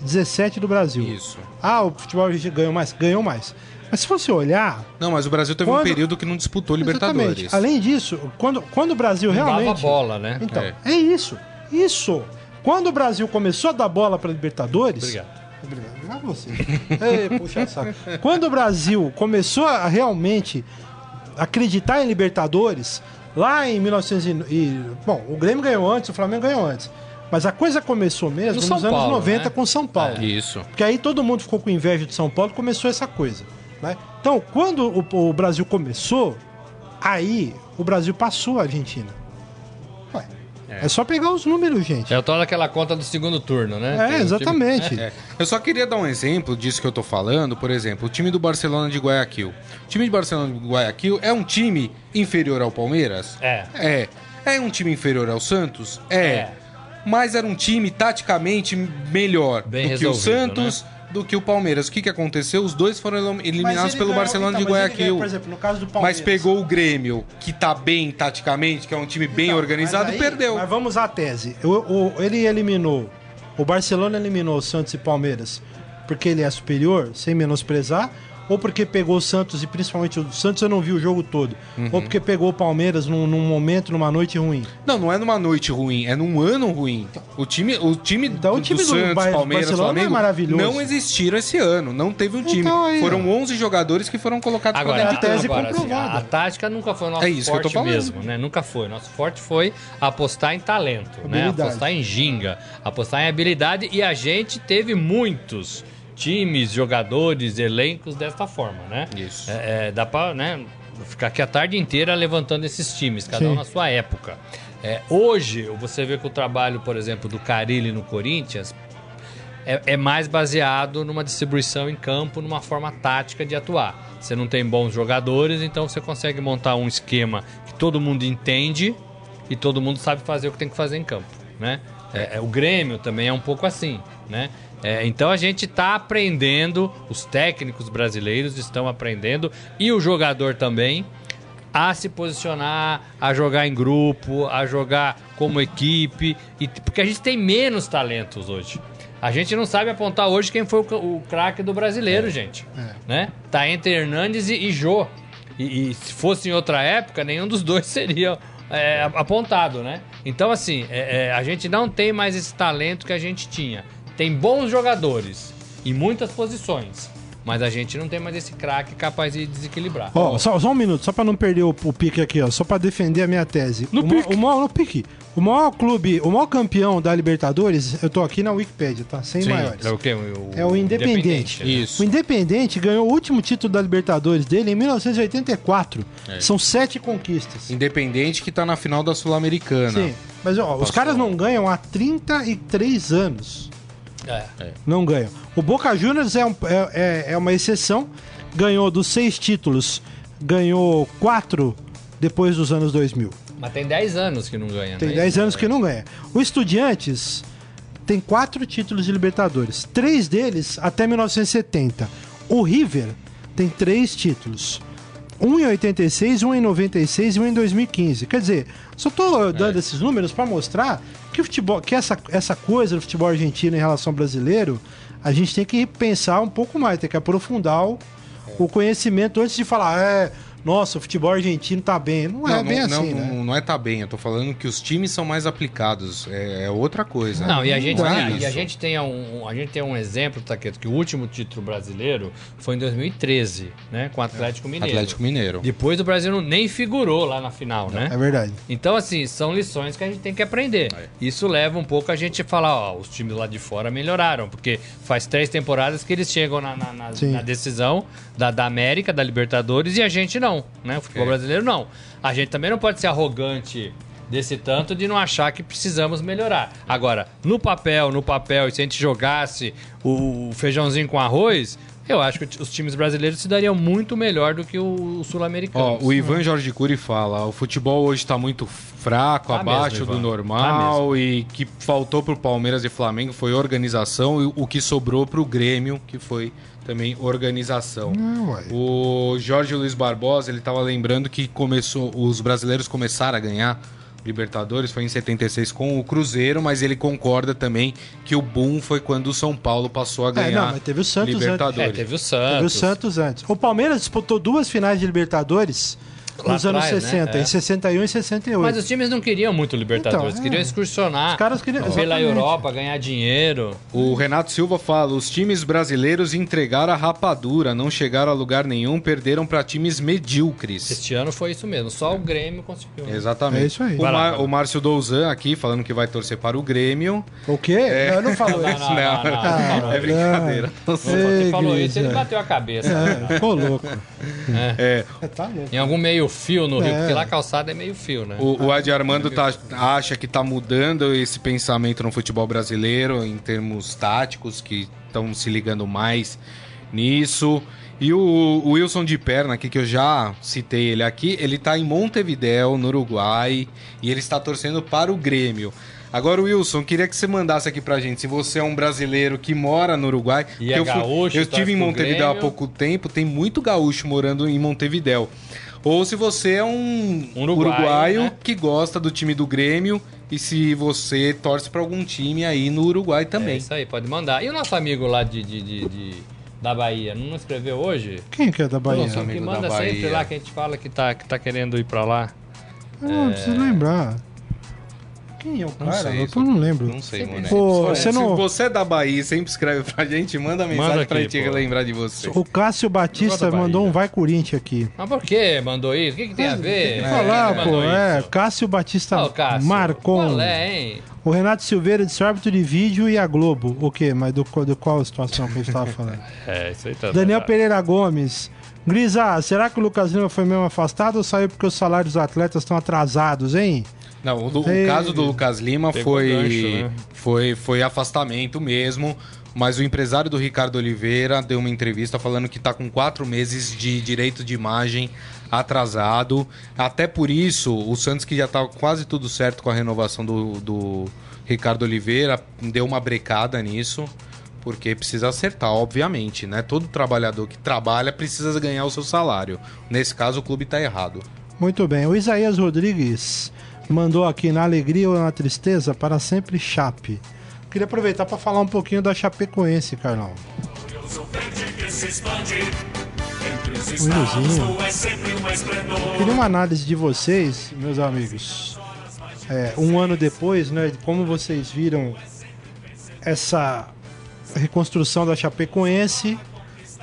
17 do Brasil. Isso. Ah, o futebol argentino ganhou mais? Ganhou mais. Mas se você olhar. Não, mas o Brasil teve um Quando- período que não disputou Libertadores. Exatamente. Além disso, quando, quando o Brasil Não realmente. dava bola, né? Então, É. é. isso. Isso. Quando o Brasil começou a dar bola para Libertadores. Obrigado. Obrigado. Obrigado a você. Ei, puxa saco. Quando o Brasil começou a realmente acreditar em Libertadores, lá em 1900 e, bom, o Grêmio ganhou antes, o Flamengo ganhou antes. Mas a coisa começou mesmo No nos São anos Paulo, 90 né? com São Paulo. Isso. Porque aí todo mundo ficou com inveja de São Paulo e começou essa coisa. Né? Então, quando o, o Brasil começou, aí o Brasil passou a Argentina. Ué, é. só pegar os números, gente. É o tal daquela conta do segundo turno, né? É, Tem um time- exatamente. É. Eu só queria dar um exemplo disso que eu tô falando. Por exemplo, o time do Barcelona de Guayaquil. O time de Barcelona de Guayaquil é um time inferior ao Palmeiras? É. É. É um time inferior ao Santos? É. É. Mas era um time taticamente melhor Bem do que o resolvido, né? Do que o Palmeiras. O que, que aconteceu? Os dois foram elim- Mas eliminados pelo ganhou- Barcelona então, de mas Guayaquil. ganhou, Por exemplo, no caso do Mas Palmeiras. pegou o Grêmio, que tá bem taticamente, que é um time bem Então, organizado, mas aí- perdeu. Mas vamos à tese. O, o- ele eliminou. O Barcelona eliminou o Santos e Palmeiras porque ele é superior, sem menosprezar. Ou porque pegou o Santos, e principalmente o Santos eu não vi o jogo todo, Uhum. ou porque pegou o Palmeiras num, num momento, numa noite ruim. Não, não é numa noite ruim, é num ano ruim. O time, o time, Então, do, o time do do Santos, Palmeiras, Barcelona Flamengo é maravilhoso. não existiram esse ano. Não teve um time. Então, aí, Foram ó. 11 jogadores que foram colocados Agora, pra a dentro. tese agora, assim, comprovada. a, a tática nunca foi o nosso É isso que eu tô forte falando. mesmo, né? Nunca foi. Nosso forte foi apostar em talento, né? Habilidade. Apostar em ginga, apostar em habilidade e a gente teve muitos times, jogadores, elencos desta forma, né? Isso. É, é, dá pra, né, ficar aqui a tarde inteira levantando esses times, cada um Sim. na sua época. É, hoje, você vê que o trabalho, por exemplo, do Carilli no Corinthians é, é mais baseado numa distribuição em campo, numa forma tática de atuar. Você não tem bons jogadores, então você consegue montar um esquema que todo mundo entende e todo mundo sabe fazer o que tem que fazer em campo, né? É, é, o Grêmio também é um pouco assim, né? É, então a gente está aprendendo, os técnicos brasileiros estão aprendendo e o jogador também a se posicionar, a jogar em grupo, a jogar como equipe, e, porque a gente tem menos talentos hoje. A gente não sabe apontar hoje quem foi o, o craque do brasileiro, gente. Né? Tá entre Hernandes e, e Jô. E, e se fosse em outra época, nenhum dos dois seria é, apontado, né? Então, assim, é, é, a gente não tem mais esse talento que a gente tinha. Tem bons jogadores em muitas posições, mas a gente não tem mais esse craque capaz de desequilibrar. Ó, só, só um minuto, só pra não perder o, o pique aqui, ó, só pra defender a minha tese. No o, ma- pique. o maior, no pique. O maior clube, o maior campeão da Libertadores, eu tô aqui na Wikipedia, tá? Sem maiores. É o quê? O, É o Independente. né? Isso. O Independente ganhou o último título da Libertadores dele em 1984. É. São sete conquistas. Independente que tá na final da Sul-Americana. Sim. Mas ó, os caras não ganham há 33 anos. É. Não ganham. O Boca Juniors é, um- é- é- é uma exceção. Ganhou dos seis títulos, ganhou quatro depois dos anos 2000. Mas tem 10 anos que não ganha. Tem né? 10 anos que não ganha. O Estudiantes tem quatro títulos de Libertadores. Três deles até 1970. O River tem três títulos. Um em 86, um em 96 e um em 2015. Quer dizer, só tô dando esses números para mostrar que o futebol, que essa, essa coisa do futebol argentino em relação ao brasileiro, a gente tem que pensar um pouco mais, tem que aprofundar o, o conhecimento antes de falar, é, nossa, o futebol argentino tá bem. Não é Não, bem não, assim, não, né? não, é tá bem, eu tô falando que os times são mais aplicados. É, é outra coisa. Não, e a gente, Não é tem, e a gente tem um, a gente tem um exemplo, Taqueto, que o último título brasileiro foi em 2013, né? Com o Atlético Mineiro. Atlético Mineiro. Depois o Brasil não- nem figurou lá na final, né? É verdade. Então, assim, são lições que a gente tem que aprender. É. Isso leva um pouco a gente a falar, ó, os times lá de fora melhoraram, porque faz três temporadas que eles chegam na, na- na- na decisão da, da América, da Libertadores, e a gente não, né? O futebol brasileiro não. A gente também não pode ser arrogante desse tanto de não achar que precisamos melhorar. Agora, no papel, no papel, e se a gente jogasse o, o feijãozinho com arroz, eu acho que os times brasileiros se dariam muito melhor do que o, o sul-americano. O Ivan Jorge Cury fala: o futebol hoje tá muito fraco, Tá abaixo mesmo, do normal, e que faltou pro Palmeiras e Flamengo foi organização, e o que sobrou pro Grêmio, que foi também organização. Não, ué. O Jorge Luiz Barbosa, ele tava lembrando que começou, os brasileiros começaram a ganhar Libertadores, foi em 76 com o Cruzeiro, mas ele concorda também que o boom foi quando o São Paulo passou a ganhar É, não, mas teve o Santos antes. Libertadores. É, teve o Santos. Teve o Santos antes. O Palmeiras disputou duas finais de Libertadores Lá nos anos atrás, né? 60, É. em 61 e 68. Mas os times não queriam muito Libertadores, Então, é. queriam excursionar Os caras queriam- pela exatamente. Europa, ganhar dinheiro. O Renato Silva fala: os times brasileiros entregaram a rapadura, não chegaram a lugar nenhum, perderam para times medíocres. Este ano foi isso mesmo, só o Grêmio conseguiu. Exatamente. É isso aí. O, Vai lá, Mar- vai lá. o Márcio Douzan aqui falando que vai torcer para o Grêmio. O quê? Não, não falou Não, isso. não, não, não, não, Ah, não. é brincadeira. Você falou isso, ele bateu a cabeça. É, ficou louco. É, Tá louco. Em algum meio fio no Rio, É. porque lá a calçada é meio fio, né? o, o Adi Armando tá- acha que tá mudando esse pensamento no futebol brasileiro em termos táticos, que estão se ligando mais nisso. E o, o Wilson de Perna, aqui que eu já citei ele aqui, ele tá em Montevidéu, no Uruguai, e ele está torcendo para o Grêmio. Agora, Wilson, queria que você mandasse aqui pra gente, se você é um brasileiro que mora no Uruguai. E é eu, fui- gaúcho, eu estive em Montevidéu há pouco tempo, tem muito gaúcho morando em Montevidéu. Ou se você é um uruguaio, uruguaio né? que gosta do time do Grêmio e se você torce para algum time aí no Uruguai É também. isso aí, pode mandar. E o nosso amigo lá de, de, de, de, da Bahia. Não escreveu hoje? Quem que é da Bahia? Nossa, Que amigo manda da sempre Bahia. lá, que a gente fala que tá, que tá querendo ir pra lá. Ah, preciso lembrar. Quem é o Não cara? sei, eu não lembro. Não sei, mano. Pô, Se você não- você é da Bahia e sempre escreve pra gente, manda mensagem Manda pra aqui, gente pô. lembrar de você. O Cássio Batista mandou um Vai Corinthians aqui. Mas por que mandou isso? O que, que tem a ver? Tem que É, falar, pô. É? Cássio Batista Ô, Cássio, marcou. um- Qual é, hein? O Renato Silveira disse árbitro de vídeo e a Globo. O quê? Mas do, qual- do qual situação que a gente tava falando? É, isso aí tá. Daniel tá- Pereira Gomes. Grisa, será que o Lucas Lima foi mesmo afastado ou saiu porque os salários dos atletas estão atrasados, hein? Não, o, o caso do Lucas Lima foi, gancho, né? foi, foi afastamento mesmo. Mas o empresário do Ricardo Oliveira deu uma entrevista falando que tá com quatro meses de direito de imagem atrasado. Até por isso, o Santos, que já tá quase tudo certo com a renovação do, do Ricardo Oliveira, deu uma brecada nisso. Porque precisa acertar, obviamente, né? Todo trabalhador que trabalha precisa ganhar o seu salário. Nesse caso, o clube tá errado. Muito bem. O Isaías Rodrigues mandou aqui na alegria ou na tristeza para sempre Chape. Queria aproveitar para falar um pouquinho da Chapecoense, Carlão. Wilzinho. Queria uma análise de vocês, meus amigos. É, um ano depois, né? Como vocês viram essa reconstrução da Chapecoense.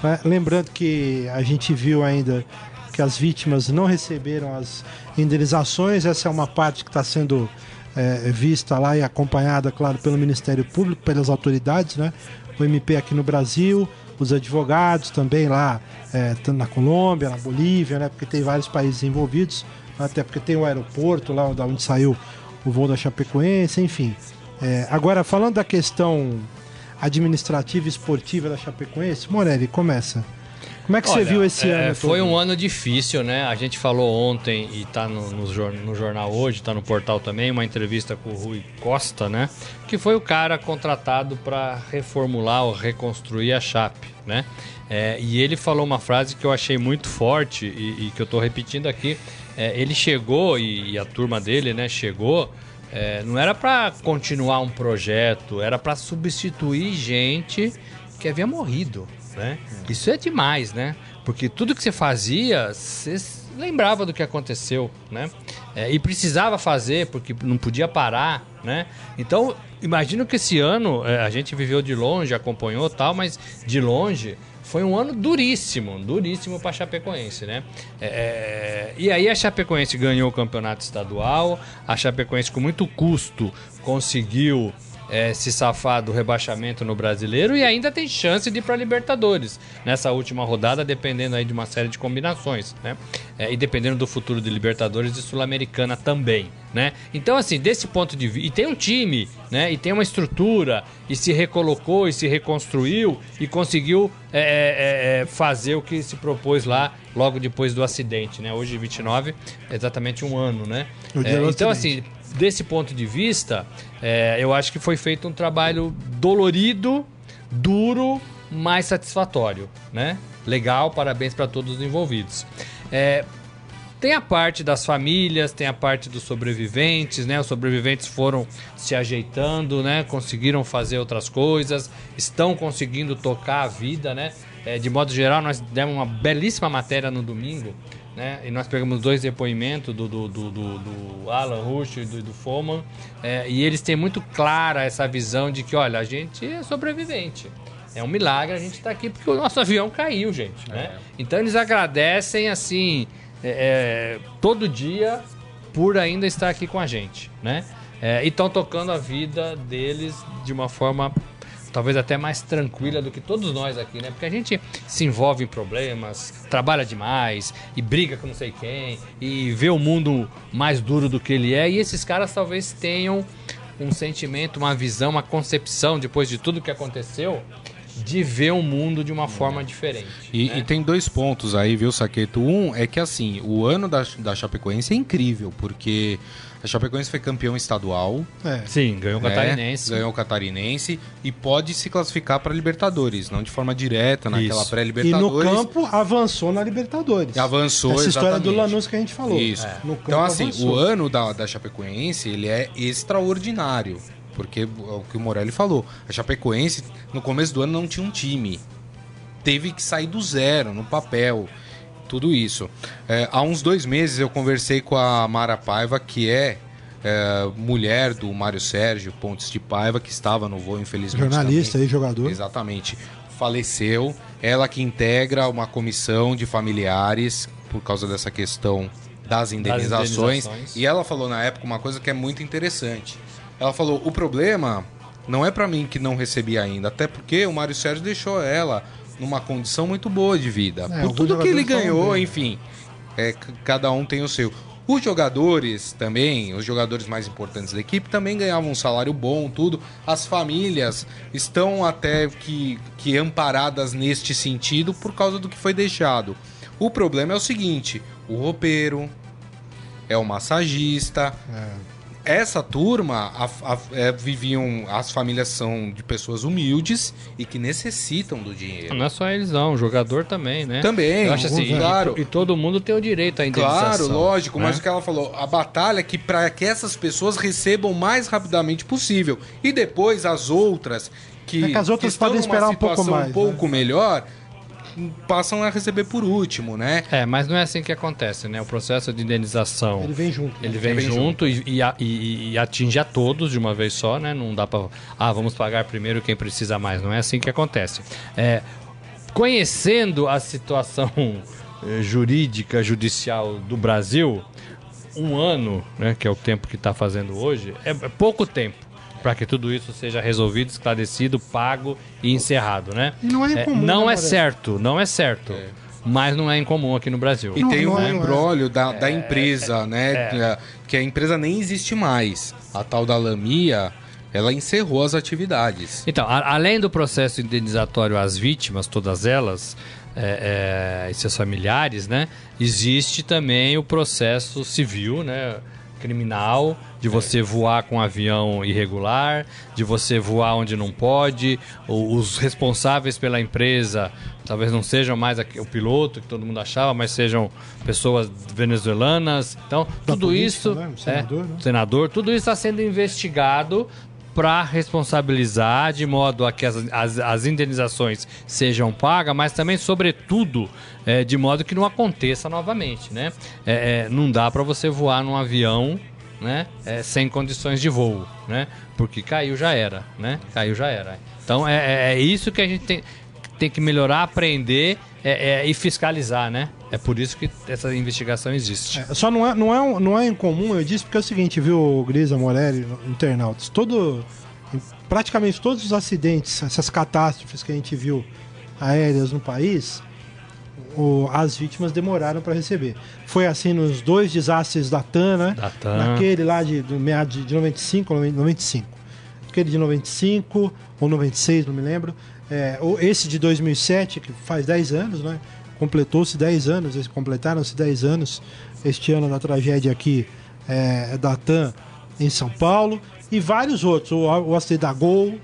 né? Lembrando que a gente viu ainda que as vítimas não receberam as indenizações. Essa é uma parte que está sendo é, vista lá e acompanhada, claro, pelo Ministério Público, pelas autoridades, né? O MP aqui no Brasil, os advogados também lá, é, na Colômbia, na Bolívia, né? Porque tem vários países envolvidos, até porque tem o aeroporto lá da onde saiu o voo da Chapecoense, enfim. É, agora, falando da questão administrativa e esportiva da Chapecoense, Morelli, começa. Como é que você Olha, viu esse é, ano? Foi todo? um ano difícil, né? A gente falou ontem e tá no, no no jornal hoje, tá no portal também, uma entrevista com o Rui Costa, né? Que foi o cara contratado para reformular ou reconstruir a Chape, né? É, e ele falou uma frase que eu achei muito forte e, e que eu tô repetindo aqui. É, ele chegou e, e a turma dele, né? Chegou. é, não era para continuar um projeto, era para substituir gente que havia morrido, né? Isso é demais, né? Porque tudo que você fazia, você lembrava do que aconteceu, né? É, e precisava fazer porque não podia parar, né? Então, imagino que esse ano é, a gente viveu de longe, acompanhou tal, mas de longe foi um ano duríssimo, duríssimo para Chapecoense, né? É, e aí a Chapecoense ganhou o campeonato estadual, a Chapecoense com muito custo conseguiu é, se safar do rebaixamento no brasileiro e ainda tem chance de ir para Libertadores nessa última rodada, dependendo aí de uma série de combinações, né? É, e dependendo do futuro de Libertadores e Sul-Americana também, né? Então, assim, desse ponto de vista. E tem um time, né? E tem uma estrutura, e se recolocou e se reconstruiu e conseguiu é, é, é, fazer o que se propôs lá logo depois do acidente, né? Hoje, 29, é exatamente um ano, né? É, então, acidente. assim, desse ponto de vista, é, eu acho que foi feito um trabalho dolorido, duro, mas satisfatório, né? Legal, parabéns para todos os envolvidos. É, tem a parte das famílias, tem a parte dos sobreviventes, né? Os sobreviventes foram se ajeitando, né? Conseguiram fazer outras coisas, estão conseguindo tocar a vida, né? É, de modo geral, nós demos uma belíssima matéria no domingo, né? E nós pegamos dois depoimentos do, do, do, do- do Alan Rush e do, do Foman, é, e eles têm muito clara essa visão de que, olha, a gente é sobrevivente. É um milagre a gente estar aqui porque o nosso avião caiu, gente, né? Então eles agradecem, assim, é, é, todo dia por ainda estar aqui com a gente, né? É, e estão tocando a vida deles de uma forma talvez até mais tranquila do que todos nós aqui, né? Porque a gente se envolve em problemas, trabalha demais e briga com não sei quem e vê o mundo mais duro do que ele é. E esses caras talvez tenham um sentimento, uma visão, uma concepção depois de tudo que aconteceu de ver o mundo de uma forma diferente. E, né? e tem dois pontos aí, viu, Saqueto? Um é que, assim, o ano da, da Chapecoense é incrível, porque a Chapecoense foi campeão estadual, É. Sim, ganhou o né? catarinense. ganhou o catarinense e pode se classificar para Libertadores, não de forma direta, naquela Isso. E pré-Libertadores. no campo avançou na Libertadores. Avançou, Essa história do. Lanús que a gente falou. Isso. É. No campo Então, assim, avançou. o ano da, da Chapecoense, ele é extraordinário. Porque é o que o Morelli falou. A Chapecoense, no começo do ano, não tinha um time. teve que sair do zero, no papel, tudo isso. É, há uns dois meses eu conversei com a Mara Paiva, que é, é, mulher do Mário Sérgio Pontes de Paiva, que estava no voo, infelizmente. Jornalista também. e jogador. Exatamente. Faleceu. Ela que integra uma comissão de familiares por causa dessa questão das indenizações. indenizações. E ela falou na época uma coisa que é muito interessante. Ela falou: o problema não é pra mim que não recebi ainda, até porque o Mário Sérgio deixou ela numa condição muito boa de vida. É, por tudo que ele ganhou, enfim. É, cada um tem o seu. Os jogadores também, os jogadores mais importantes da equipe, também ganhavam um salário bom, tudo. As famílias estão até que, que amparadas neste sentido por causa do que foi deixado. O problema é o seguinte: o roupeiro, é o massagista. Essa turma a- a- é, viviam. As famílias são de pessoas humildes e que necessitam do dinheiro. Não é só eles, não. O jogador também, né? Também, Eu acho assim, claro. e, e todo mundo tem o direito à indenização. Claro, lógico, né? mas o que ela falou, a batalha é que para que essas pessoas recebam o mais rapidamente possível e depois as outras que, É que as outras estão podem esperar um pouco situação mais, um pouco melhor passam a receber por último, né? É, mas não é assim que acontece, né? O processo de indenização... Ele vem junto. Ele né? vem, vem junto, E, e e- e atinge a todos de uma vez só, né? Não dá pra. Ah, vamos pagar primeiro quem precisa mais. Não é assim que acontece. É, conhecendo a situação eh, jurídica, judicial do Brasil, um ano, né, que é o tempo que está fazendo hoje, é, é pouco tempo para que tudo isso seja resolvido, esclarecido, pago e encerrado, né? Não é incomum, não né, é certo, não é certo. Mas não é incomum aqui no Brasil. E Não, tem não um é, não é. embrólio da, da empresa, né? Que a empresa nem existe mais. A tal da Lamia, ela encerrou as atividades. Então, a- além do processo indenizatório às vítimas, todas elas, é, é, e seus familiares, né? Existe também o processo civil, né? Criminal, de você voar com um avião irregular, de você voar onde não pode, os responsáveis pela empresa talvez não sejam mais o piloto que todo mundo achava, mas sejam pessoas venezuelanas. Então, tudo política, isso, né? É, senador, né? senador, tudo isso está sendo investigado para responsabilizar de modo a que as, as, as indenizações sejam pagas, mas também, sobretudo, é, de modo que não aconteça novamente, né? É, é, não dá para você voar num avião, né? é, sem condições de voo, né? Porque caiu já era, né? Caiu já era. Então é, é- é isso que a gente tem, tem que melhorar, aprender é, é, e fiscalizar, né? É por isso que essa investigação existe. É, só não é, não, é, não é incomum, eu disse porque é o seguinte, viu, Grisa Morelli, internautas, todo, praticamente todos os acidentes, essas catástrofes que a gente viu aéreas no país, o- as vítimas demoraram para receber. Foi assim nos dois desastres da TAM, né? Da TAM. Naquele lá de, do meado de 95 ou 95. Aquele de 95 ou 96, não me lembro. É, esse de 2007, que faz 10 anos, né? Completou-se 10 anos, eles completaram-se 10 anos este ano da tragédia aqui é, da TAM em São Paulo. E vários outros. O, o acidente da Gol,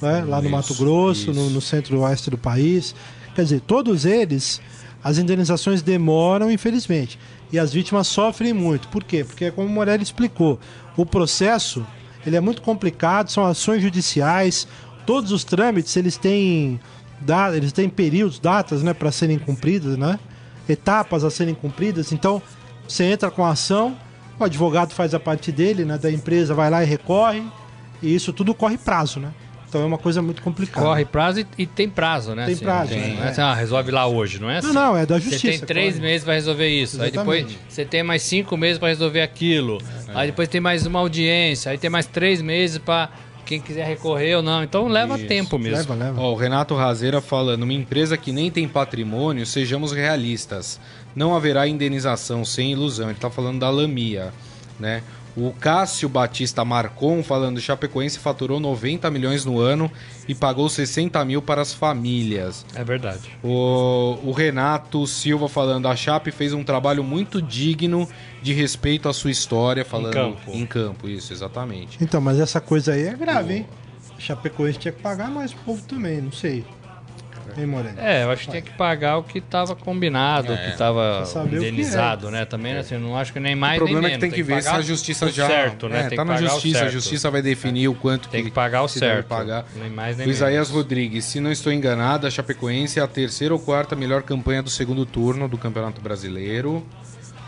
né? lá no Isso, Mato Grosso, no, no centro-oeste do país. Quer dizer, todos eles, as indenizações demoram, infelizmente. E as vítimas sofrem muito. Por quê? Porque, como o Morelli explicou, o processo ele é muito complicado, são ações judiciais, todos os trâmites eles têm, da- eles têm períodos, datas né, para serem cumpridas, né? etapas a serem cumpridas. Então, você entra com a ação, o advogado faz a parte dele, né, da empresa vai lá e recorre, e isso tudo corre prazo, né? Então é uma coisa muito complicada. Corre prazo e, e tem prazo, né? Tem prazo, Tem, né? é assim, ah, resolve lá hoje, não é assim? Não, não, é da Você justiça. tem três corre. meses para resolver isso. Aí depois Exatamente. você tem mais cinco meses para resolver aquilo. Aí depois tem mais uma audiência. Aí tem mais três meses para quem quiser recorrer ou não. Então leva Isso. tempo mesmo. Leva, leva. Ó, o Renato Razeira falando, uma empresa que nem tem patrimônio, sejamos realistas. Não haverá indenização sem ilusão. Ele tá falando da Lamia, né? O Cássio Batista Marcon falando, Chapecoense faturou 90 milhões no ano e pagou 60 mil para as famílias. É verdade. O, o Renato Silva falando, a Chape fez um trabalho muito digno de respeito à sua história, falando campo. em campo, isso, exatamente. Então, mas essa coisa aí é grave, hein? A Chapecoense tinha que pagar mais pro povo também, não sei. Hein? É, eu acho que tinha que pagar o que estava combinado, o que estava o que indenizado, né? Também, assim, não acho que nem mais O problema nem é que tem que ver se a justiça já. certo, né? É, tem tá que na justiça. A justiça vai definir o quanto Tem que pagar o certo. pagar. Nem mais nem O Isaías menos. Rodrigues, se não estou enganado, a Chapecoense é a terceira ou quarta melhor campanha do segundo turno do Campeonato Brasileiro.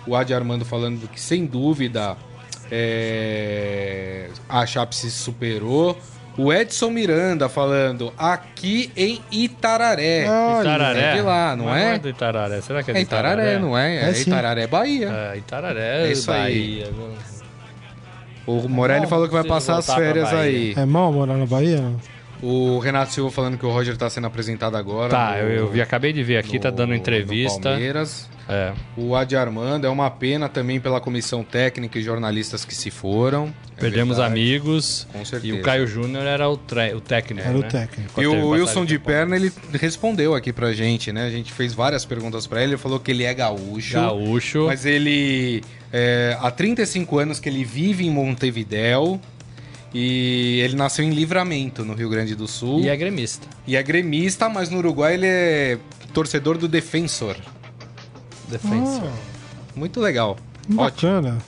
O Adi Armando falando que, sem dúvida, é, a Chape se superou. O Edson Miranda falando aqui em Itararé. Olha, Itararé. É de lá, não Mas é? é do Itararé. Será que é de É Itararé, não é? É, É. Itararé, Bahia. É, Itararé, É isso aí. Bahia. viu? O Morelli Bom, falou que vai passar as férias aí. É mal morar na Bahia? não? O Renato Silva falando que o Roger tá sendo apresentado agora. Tá, no- eu, eu vi, acabei de ver aqui, tá no- dando no entrevista. Palmeiras. É. O Adi Armando é uma pena também pela comissão técnica e jornalistas que se foram. É Perdemos verdade. amigos. Com E certeza. o Caio Júnior era o, tre- o técnico. Era o né? técnico. E o Wilson de. Perna, ele respondeu aqui pra gente, né? A gente fez várias perguntas pra ele. Ele falou que ele é gaúcho. Gaúcho. Mas ele. É, há 35 anos que ele vive em Montevidéu. E ele nasceu em Livramento, no Rio Grande do Sul. E é gremista. E é gremista, mas no Uruguai ele é torcedor do Defensor. Defensa. Muito legal. Ótimo. Bacana.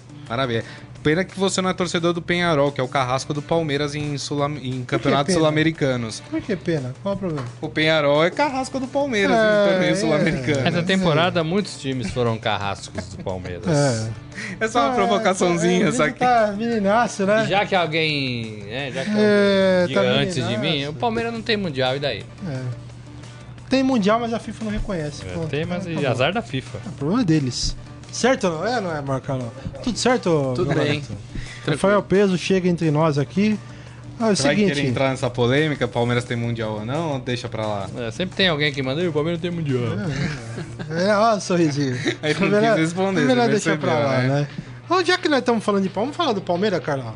Pena que você não é torcedor do Penharol, que é o carrasco do Palmeiras em, Sula- em campeonatos sul-americanos. Por que pena? Qual o problema? O Penharol é carrasco do Palmeiras É, em torneio é. sul-americano. Essa temporada, muitos times foram carrascos do Palmeiras. É. É só uma provocaçãozinha, é, sabe? ele Tá meninaço, né? Já que alguém, né, já que É, alguém tá antes de mim, o Palmeiras não tem mundial, e daí? É. Tem mundial, mas a FIFA não reconhece. É, tem, mas tá azar da FIFA. É problema deles. Certo ou não é, não é, Marcelo? Tudo certo, Tudo bem. Rafael Peso chega entre nós aqui. Ah, é o Você vai querer seguinte, entrar nessa polêmica, Palmeiras tem mundial ou não? Deixa pra lá. É, sempre tem alguém que manda, "Ih, o Palmeiras tem mundial. é, ó, sorrisinho. Aí não Melhor- quis responder, Melhor você deixar pra lá, né? né? Ó, já que nós estamos falando de Palmeiras, vamos falar do Palmeiras, Carlão?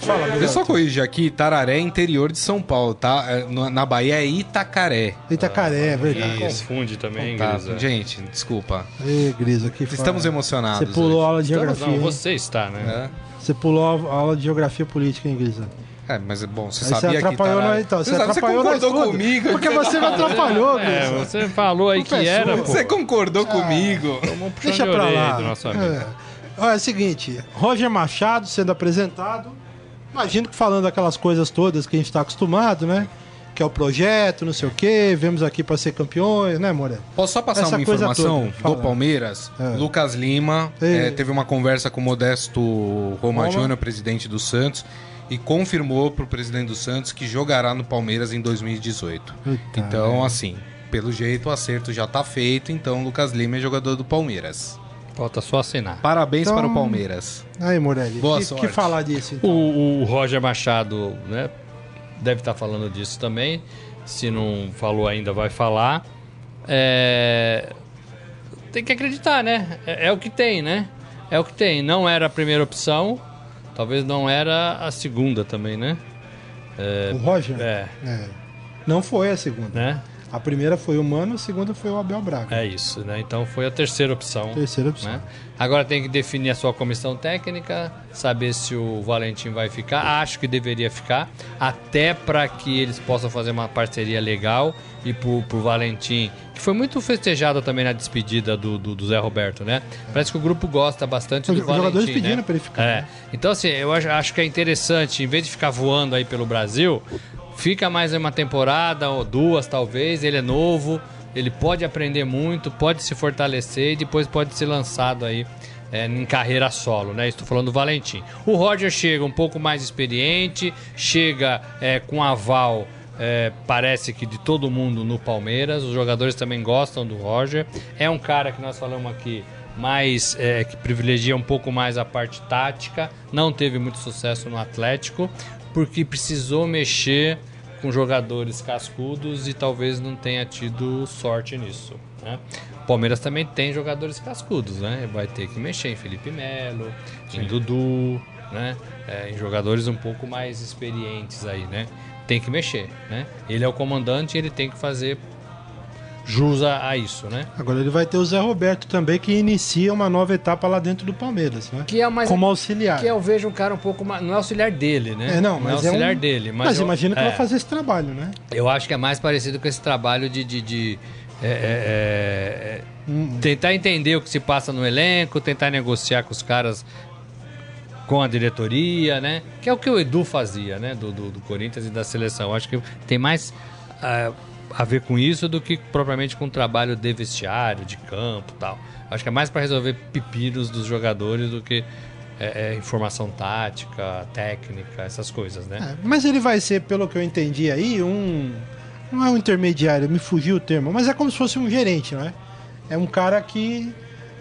Fala, meu Deixa eu só corrigir aqui, Tararé é interior de São Paulo, tá? É, no- Na Bahia é Itacaré. Itacaré, é verdade. Confunde também, Tá, Grisa. gente, desculpa. Ê, Grisa, que Estamos fala. emocionados. Você pulou a aula de Estamos, geografia. não, hein? você está, né? É. Você pulou a aula de geografia política, hein, Grisa? É, mas é bom, você Aí você sabia que atrapalhou Tararé... nós, então. Você, sabe, atrapalhou nós concordou comigo. Porque você me atrapalhou, É, Grisa. você falou aí que é era, sua. pô. Você concordou comigo. Tomou um puxão Deixa de pra orelha lá. do nosso amigo. É. Olha, é o seguinte, Roger Machado sendo apresentado, imagino que falando aquelas coisas todas que a gente tá acostumado, né? Que é o projeto, não sei o quê, vemos aqui para ser campeões, né, Moreno? Posso só passar Essa uma informação toda, do Palmeiras? É. Lucas Lima eh, teve uma conversa com o Modesto Roma, Roma. Júnior, presidente do Santos, e confirmou pro presidente do Santos que jogará no Palmeiras em 2018. Puta então, assim, pelo jeito o acerto já tá feito, então Lucas Lima é jogador do Palmeiras. Falta só assinar. Parabéns Então- para o Palmeiras. Aí, Morelli, Boa que, sorte. que falar disso? Então? O, o Roger Machado, né, deve estar falando disso também. Se não falou ainda, vai falar. É, Tem que acreditar, né? É, é o que tem, né? É o que tem. Não era a primeira opção. Talvez não era a segunda também, né? O Roger? É, É. Não foi a segunda. né? A primeira foi o Mano, a segunda foi o Abel Braga. É isso, né? Então foi a terceira opção. Terceira opção. né? Agora tem que definir a sua comissão técnica, saber se o Valentim vai ficar. Acho que deveria ficar, até para que eles possam fazer uma parceria legal e pro, pro Valentim, que foi muito festejado também na despedida do, do, do Zé Roberto, né? Parece que o grupo gosta bastante Os do Valentim. jogadores pedindo né? pra ele ficar, É. né? Então, assim, eu acho, acho que é interessante, em vez de ficar voando aí pelo Brasil, fica mais uma temporada ou duas, talvez. Ele é novo, ele pode aprender muito, pode se fortalecer e depois pode ser lançado aí é, em carreira solo, né? Estou falando do Valentim. O Roger chega um pouco mais experiente, chega é, com aval. é, parece que de todo mundo no Palmeiras, os jogadores também gostam do Roger. É um cara que nós falamos aqui mais é, que privilegia um pouco mais a parte tática. Não teve muito sucesso no Atlético porque precisou mexer com jogadores cascudos e talvez não tenha tido sorte nisso. Né? O Palmeiras também tem jogadores cascudos, né? Vai ter que mexer em Felipe Melo, em Dudu, né? É, em jogadores um pouco mais experientes aí, né? Tem que mexer, né? Ele é o comandante e ele tem que fazer jus a, isso, né? Agora ele vai ter o Zé Roberto também, que inicia uma nova etapa lá dentro do Palmeiras, né? Que é mais Como auxiliar. Que eu vejo um cara um pouco mais. Não é auxiliar dele, né? É, não, mas é auxiliar é um... dele. Mas, Mas, eu- imagina que é, vai fazer esse trabalho, né? Eu acho que é mais parecido com esse trabalho de. de, de- é, é, é, Hum. é, tentar entender o que se passa no elenco, tentar negociar com os caras com a diretoria, né? Que é o que o Edu fazia, né? Do, do, do Corinthians e da seleção. Acho que tem mais ah, a ver com isso do que propriamente com o trabalho de vestiário, de campo tal. Acho que é mais para resolver pepinos dos jogadores do que é, é, informação tática, técnica, essas coisas, né? É, mas ele vai ser, pelo que eu entendi aí, um. Não é um intermediário, me fugiu o termo, mas é como se fosse um gerente, não é? É um cara que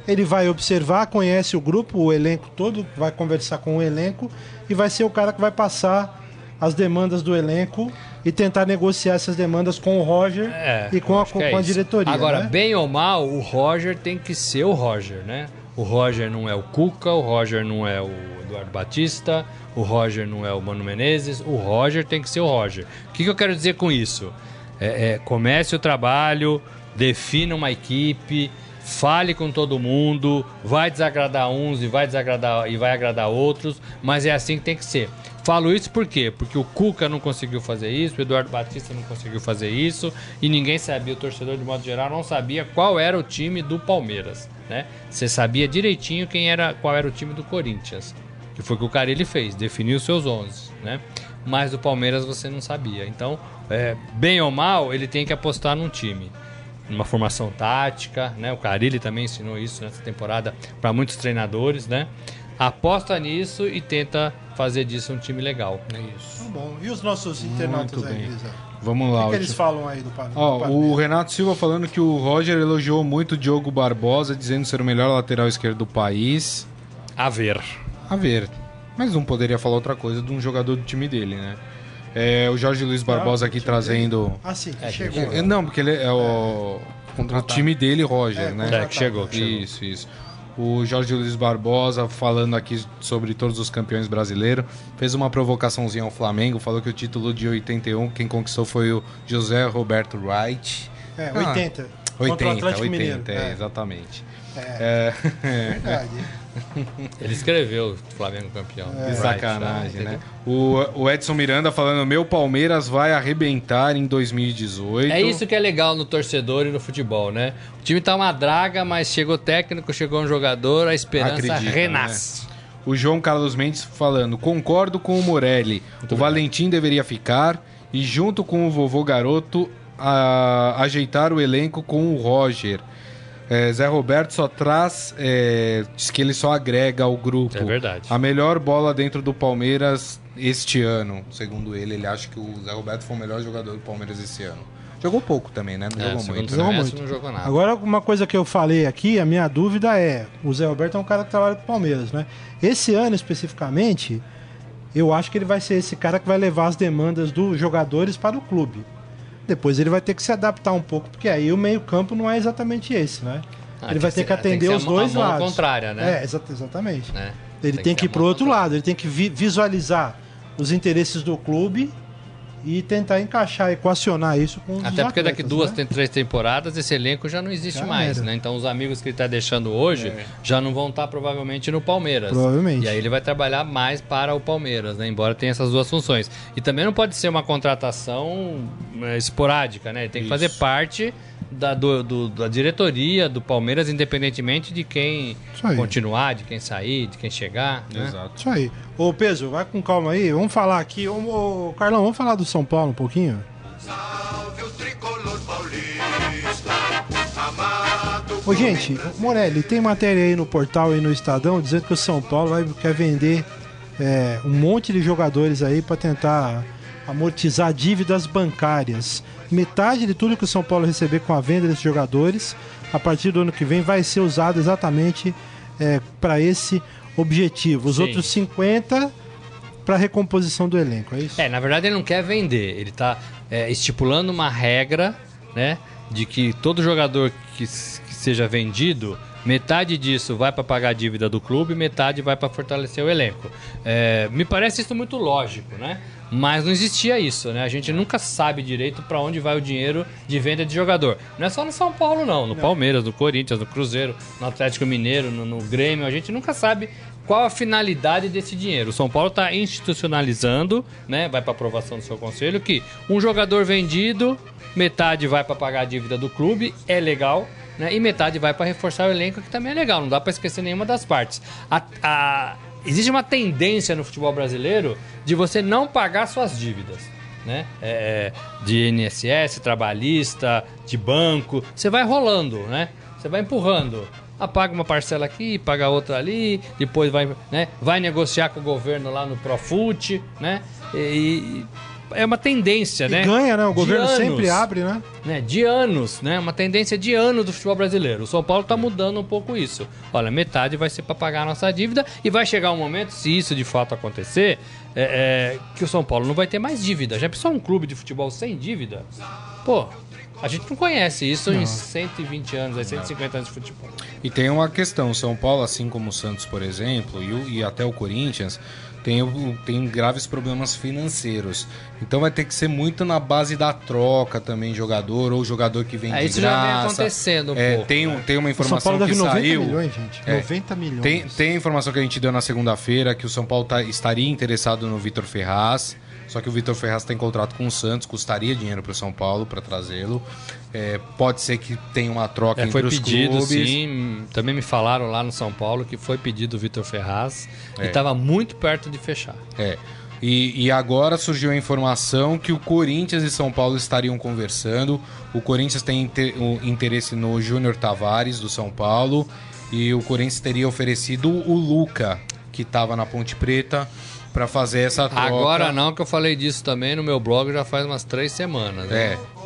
ele vai observar, conhece o grupo, o elenco todo, vai conversar com o elenco e vai ser o cara que vai passar as demandas do elenco e tentar negociar essas demandas com o Roger É, e com a, é com a isso. diretoria. Agora, né? bem ou mal, o Roger tem que ser o Roger, né? O Roger não é o Cuca, o Roger não é o Eduardo Batista, o Roger não é o Mano Menezes, o Roger tem que ser o Roger. O que, que eu quero dizer com isso? É, é, comece o trabalho, defina uma equipe, fale com todo mundo, vai desagradar uns e vai desagradar e vai agradar outros, mas é assim que tem que ser. Falo isso por quê? Porque o Cuca não conseguiu fazer isso, o Eduardo Batista não conseguiu fazer isso e ninguém sabia, o torcedor de modo geral não sabia qual era o time do Palmeiras, né? Você sabia direitinho quem era, qual era o time do Corinthians, que foi o que o Carille fez, definiu seus 11, né? Mas do Palmeiras você não sabia. Então, é, bem ou mal, ele tem que apostar num time numa formação tática, né? O Carilli também ensinou isso nessa temporada para muitos treinadores, né? Aposta nisso e tenta fazer disso um time legal. É isso. Tá bom. E os nossos internautas aí, bem. Elisa? Vamos O lá. que, que o eles falam aí do, do Ó, o? Renato Silva falando que o Roger elogiou muito o Diogo Barbosa, dizendo ser o melhor lateral esquerdo do país. A ver. A ver. Mas não poderia falar outra coisa de um jogador do time dele, né? É, o Jorge Luiz Barbosa aqui trazendo. Ah, sim, que É, chegou. É, não, porque ele é o. O time dele, Roger, É, né? É, que chegou, que chegou. Isso, isso. O Jorge Luiz Barbosa falando aqui sobre todos os campeões brasileiros. Fez uma provocaçãozinha ao Flamengo, falou que o título de 81 quem conquistou foi o José Roberto Wright. É, Ah, 80. Contra o 80, Atlético 80, Mineiro. é, É. exatamente. É, É, verdade. Ele escreveu o Flamengo campeão. Right, sacanagem, tá? né? O, o Edson Miranda falando: meu Palmeiras vai arrebentar em 2018. É isso que é legal no torcedor e no futebol, né? O time tá uma draga, mas chegou técnico, chegou um jogador, a esperança Acredita, renasce. O João Carlos Mendes falando: concordo com o Morelli. o Valentim deveria ficar e, junto com o vovô garoto, a- ajeitar o elenco com o Roger. É, Zé Roberto só traz. é, diz que ele só agrega ao grupo. É verdade. A melhor bola dentro do Palmeiras este ano. Segundo ele, ele acha que o Zé Roberto foi o melhor jogador do Palmeiras esse ano. Jogou pouco também, né? Não É, jogou muito. o? Jogou muito. não jogou nada. Agora, uma coisa que eu falei aqui, a minha dúvida é: o Zé Roberto é um cara que trabalha com o Palmeiras, né? Esse ano especificamente, eu acho que ele vai ser esse cara que vai levar as demandas dos jogadores para o clube. Depois ele vai ter que se adaptar um pouco, porque aí o meio-campo não é exatamente esse, né? Ah, ele vai ter tem que tem atender os dois a mão lados. contrária, né? É, exa- exatamente. Né? Ele tem, que ser ir a pro mão outro contrária. lado, ele tem que vi- visualizar os interesses do clube e tentar encaixar, equacionar isso com os Até porque daqui atletas, duas, né? tem três temporadas, esse elenco já não existe Já mais, era. né? Então os amigos que ele está deixando hoje já não vão estar provavelmente no Palmeiras. Provavelmente. E aí ele vai trabalhar mais para o Palmeiras, né? Embora tenha essas duas funções. E também não pode ser uma contratação é, esporádica, né? Ele tem que fazer parte da, do- do- da diretoria do Palmeiras, independentemente de quem continuar, de quem sair, de quem chegar. né? Exato. Isso aí. Ô, Peso, vai com calma aí. Vamos falar aqui. Ô, ô, Carlão, vamos falar do São Paulo um pouquinho? Salve o tricolor paulista, amado Ô, gente, Morelli, tem matéria aí no portal e no Estadão dizendo que o São Paulo vai, quer vender é, um monte de jogadores aí para tentar amortizar dívidas bancárias. Metade de tudo que o São Paulo receber com a venda desses jogadores, a partir do ano que vem, vai ser usado exatamente para esse objetivo. Os Sim. outros 50 para recomposição do elenco, é isso? É, na verdade ele não quer vender, ele está estipulando uma regra, né, de que todo jogador que, que seja vendido, metade disso vai para pagar a dívida do clube, metade vai para fortalecer o elenco. É, me parece isso muito lógico, né? Mas não existia isso, né? A gente nunca sabe direito para onde vai o dinheiro de venda de jogador. Não é só no São Paulo, não. No Palmeiras, no Corinthians, no Cruzeiro, no Atlético Mineiro, no, no Grêmio. A gente nunca sabe qual a finalidade desse dinheiro. O São Paulo está institucionalizando, né? Vai para aprovação do seu conselho que um jogador vendido, metade vai para pagar a dívida do clube, é legal, né? E metade vai para reforçar o elenco, que também é legal. Não dá para esquecer nenhuma das partes. A- a- existe uma tendência no futebol brasileiro de você não pagar suas dívidas. Né? É, de INSS, trabalhista, de banco, você vai rolando, né? Você vai empurrando. Ah, paga uma parcela aqui, paga outra ali, depois vai, né? vai negociar com o governo lá no Profut, né? E, e é uma tendência, E né? ganha, né? O governo anos sempre abre, né? né, de anos, né? Uma tendência de anos do futebol brasileiro. O São Paulo tá mudando um pouco isso. Olha, metade vai ser para pagar a nossa dívida e vai chegar um momento, se isso de fato acontecer, é, é, que o São Paulo não vai ter mais dívida. Já pensou um clube de futebol sem dívida? Pô, a gente não conhece isso em 120 anos, aí, 150 anos de futebol. E tem uma questão, São Paulo, assim como o Santos, por exemplo, e, o- e até o Corinthians, tem, tem graves problemas financeiros. Então vai ter que ser muito na base da troca também, jogador, ou jogador que vem É, de isso já vem graça. acontecendo um É, pouco, tem, né? tem uma informação que deve 90 saiu... milhões, gente. É. 90 milhões. Tem, tem informação que a gente deu na segunda-feira que o São Paulo tá- estaria interessado no Vitor Ferraz. Só que o Vitor Ferraz tem contrato com o Santos, custaria dinheiro para o São Paulo para trazê-lo. É, pode ser que tenha uma troca É, entre foi os pedido, clubes. sim. Também me falaram lá no São Paulo que foi pedido o Vitor Ferraz e É. estava muito perto de fechar. É. E, e agora surgiu a informação que o Corinthians e São Paulo estariam conversando. O Corinthians tem inte- o interesse no Júnior Tavares, do São Paulo. E o Corinthians teria oferecido o Luca, que estava na Ponte Preta, para fazer essa troca. Agora não, que eu falei disso também no meu blog já faz umas três semanas. né? É.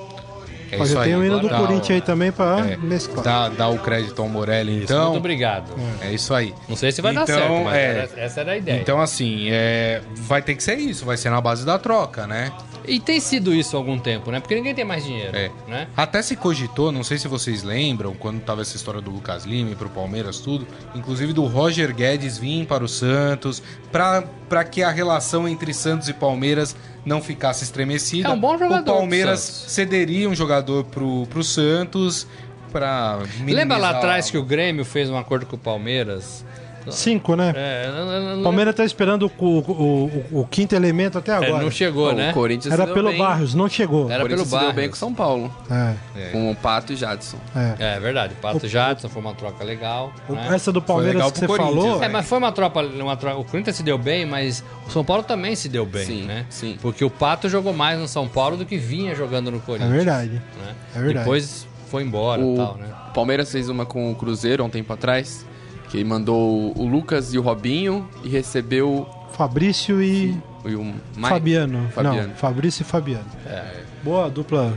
É eu tenho o hino do Corinthians aí também pra é, mesclar. Dá, dá o crédito ao Morelli, Isso, então. muito obrigado. É isso aí. Não sei se vai dar Então, certo, mas é. era- essa era a ideia. Então, assim, é, vai ter que ser isso, vai ser na base da troca, né? E tem sido isso há algum tempo, né? Porque ninguém tem mais dinheiro, É. né? Até se cogitou, não sei se vocês lembram, quando tava essa história do Lucas Lima e pro Palmeiras, tudo, inclusive do Roger Guedes vir para o Santos, pra pra que a relação entre Santos e Palmeiras não ficasse estremecida. É um bom jogador O Palmeiras cederia um jogador pro, pro Santos pra Lembra lá atrás que o Grêmio fez um acordo com o Palmeiras? Cinco, né? É, não- não- O Palmeiras tá esperando o, o- o- o quinto elemento até é, agora. não chegou, né? O Corinthians Era pelo bem. Barros, não chegou. Era pelo se deu bem com o São Paulo. É, Com o Pato e Jadson. é. É verdade. Pato Jadson foi uma troca legal. O- né? Essa do Palmeiras legal que pro você Corinthians, falou, É, mas foi uma troca, uma troca. O Corinthians se deu bem, mas o São Paulo também se deu bem, Sim, né? sim. Porque o Pato jogou mais no São Paulo do que vinha jogando no é Corinthians. verdade. né? É verdade. Depois foi embora e O tal, né? Palmeiras fez uma com o Cruzeiro há um tempo atrás, que mandou o Lucas e o Robinho e recebeu Fabrício e o, e o Mai- Fabiano. Fabiano. Não, Fabrício e Fabiano. Boa dupla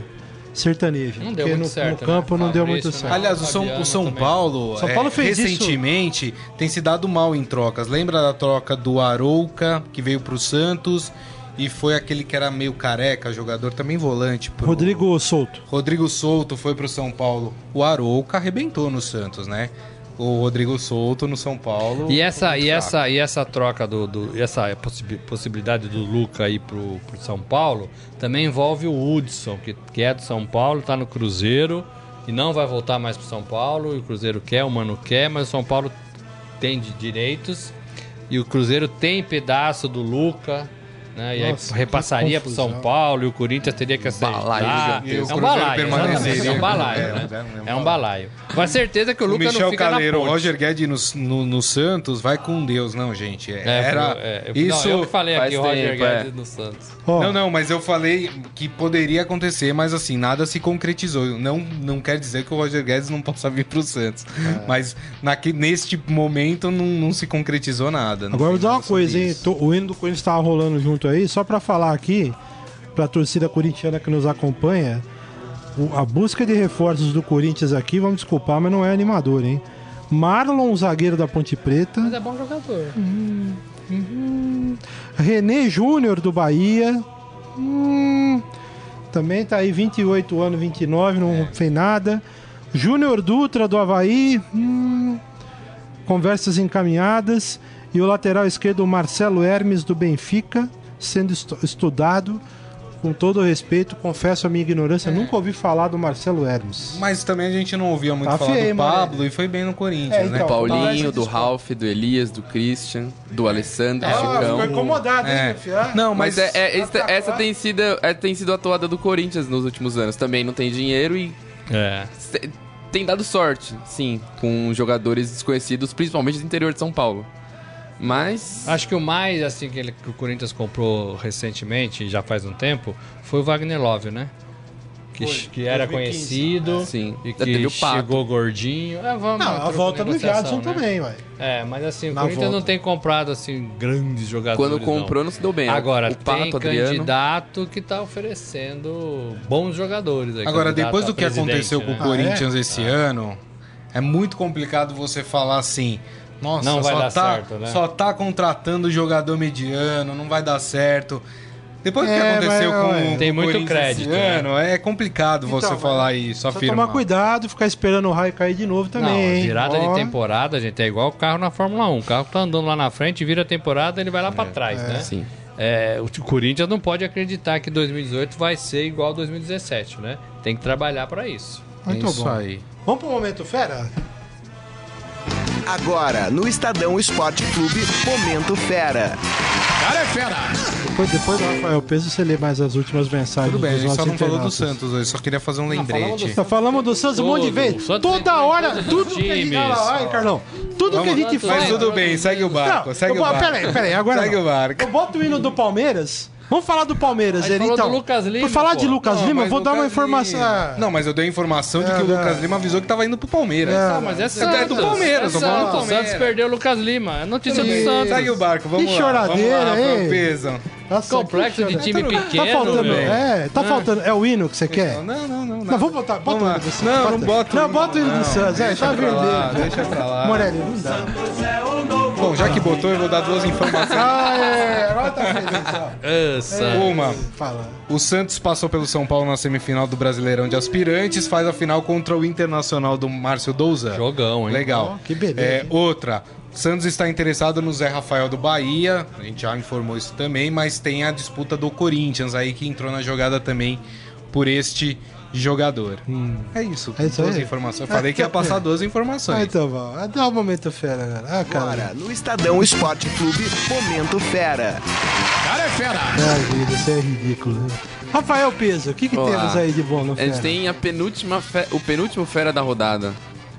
sertaneja. Não deu porque muito no, certo, no campo né? não deu Fabrício, muito né? certo. Aliás, o São, o São também. Paulo, São Paulo é, fez isso- recentemente tem se dado mal em trocas. Lembra da troca do Arouca, que veio pro Santos, e foi aquele que era meio careca, jogador também volante. Pro... Rodrigo Souto. Rodrigo Souto foi pro São Paulo. O Arouca arrebentou no Santos, né? O Rodrigo Souto no São Paulo. E essa, e essa, e essa troca do, do essa possi- possibilidade do Luca ir pro, pro São Paulo também envolve o Hudson, que, que é do São Paulo, tá no Cruzeiro e não vai voltar mais pro São Paulo. E o Cruzeiro quer, o Mano quer, mas o São Paulo tem de direitos e o Cruzeiro tem pedaço do Luca. Né? E Nossa, aí repassaria pro São. Paulo e o Corinthians teria que aceitar. Balaio E o É um balaio, permaneceria. exatamente, é um balaio, É, né? é um É balaio. Com a certeza que o O Luca Michel não fica Caleiro, na o ponte. Roger Guedes no, no, no Santos, vai com Deus, não, gente. É, Era é, eu, isso. não, eu que falei aqui, o Roger tempo, é. Guedes no Santos. Ó, Não, não, mas eu falei que poderia acontecer, mas assim, nada se concretizou. Não, não quer dizer que o Roger Guedes não possa vir pro Santos. É. Mas naque, neste momento não, não se concretizou nada. Agora vou dizer uma coisa, hein? isso. Tô- o hino do Corinthians tava rolando junto aí, só pra falar aqui, pra torcida corintiana que nos acompanha, o- a busca de reforços do Corinthians aqui, vamos desculpar, mas não é animador, hein? Marlon, zagueiro da Ponte Preta. Mas é bom jogador. René Júnior do Bahia. Hum, também tá aí 28 anos, 29, não fez nada. Júnior Dutra do Havaí. hum, conversas encaminhadas. E o lateral esquerdo, Marcelo Hermes do Benfica. sendo estu- estudado. Com todo o respeito, confesso a minha ignorância, nunca ouvi falar do Marcelo Hermes. Mas também a gente não ouvia muito Tá falar feio, do mano. Pablo e foi bem no Corinthians, É, né? então. Paulinho, Então, do Ralph, do Elias, do Christian, do Alessandro, do Ah, ficou Chicão. incomodado, hein, É. Ah, Não, Mas mas, é, é- essa, tem, sido, é, tem sido a toada do Corinthians nos últimos anos. Também não tem dinheiro e É. tem dado sorte, sim, com jogadores desconhecidos, principalmente do interior de São Paulo. Mas. Acho que o mais assim que, ele- que o Corinthians comprou recentemente, já faz um tempo, foi o Wagner Love, né? Que, Foi, que era 2015. conhecido Sim. e que o Pato. chegou gordinho. É, vamos, Não, a volta do Jadson né? também, ué. É, mas assim, o Na Corinthians volta. não tem comprado assim grandes jogadores. Quando comprou, não se deu bem. Agora, o tem Pato, Adriano. candidato que tá oferecendo bons jogadores. aí, Agora, depois do que aconteceu com o né? Corinthians Ah, é? esse ano, é muito complicado você falar assim. Nossa, Não vai só, dar tá, certo, né? só tá contratando jogador mediano, não vai dar certo. Depois do que É, aconteceu mas, com, com Tem o muito Corinthians crédito, esse né? ano, é complicado você Então, falar mas isso, afirmar. tomar cuidado, ficar esperando o raio cair de novo também, Não, hein? virada Ó. de temporada, gente, é igual o carro na Fórmula 1. O carro tá andando lá na frente, vira a temporada, ele vai lá pra trás, né? Sim. É, o Corinthians não pode acreditar que 2018 vai ser igual 2017, né? Tem que trabalhar pra isso. Muito isso bom. aí. Vamos pro momento fera? Agora, no Estadão Esporte Clube, Momento Fera. Depois, depois do Rafael Peso, você lê mais as últimas mensagens Tudo bem, a gente só não falou do. Santos hoje, só queria fazer um lembrete. Só falamos do Santos um monte de Santos Toda hora, tudo que a gente... Olha Carlão. Tudo que a gente faz... Mas tudo bem, segue o barco, Não, segue eu o barco. Peraí, peraí, agora Segue não. o barco. Eu boto o hino do Palmeiras. Vamos falar do Palmeiras, ele, falou então. do Lucas Lima, Por falar pô. de Lucas Não, Lima, eu mas vou dar uma Lucas informação. Lima- Não, mas eu dei a informação de que É, o Lucas é. Lima avisou que tava indo pro Palmeiras. É. Não, mas é É Santos. do Palmeiras, é tô falando do Santos. O Palmeiras. Santos perdeu o Lucas Lima. É notícia do Santos. Segue o barco, vamos Que lá. choradeira, vamos lá, hein? Nossa, Complexo que de time chora. pequeno, Tá faltando, velho. é, tá faltando. É o hino que você quer? Não, não, não. Não, Não, vamos botar, bota Vamos o lá. hino do Santos. Não, bota. não bota o Não, hino, bota o hino do. Santos. É, Deixa tá pra lá, vermelho. deixa pra lá. Morelli, não dá. Bom, já que botou, eu vou dar duas informações. Ah, é, agora tá feliz, ó. Ah, Santos. Uma, Fala. o Santos passou pelo São Paulo na semifinal do Brasileirão de Aspirantes, faz a final contra o Internacional do Márcio Douzan. Jogão, hein? Legal. Ó, que beleza, É, outra, Santos está interessado no Zé Rafael do Bahia, a gente já informou isso também, mas tem a disputa do Corinthians aí que entrou na jogada também por este jogador. É isso, É isso duas aí? informações. Eu falei que ia passar duas Ah, informações. então bom. Ah, Dá um momento fera, cara. Ah, cara. Agora, no Estadão Esporte Clube, Momento Fera. Ai, vida, isso é ridículo. Né? Rafael Peso, o que, que Olá. temos aí de bom no A fera? gente tem a penúltima fe- o penúltimo fera da rodada,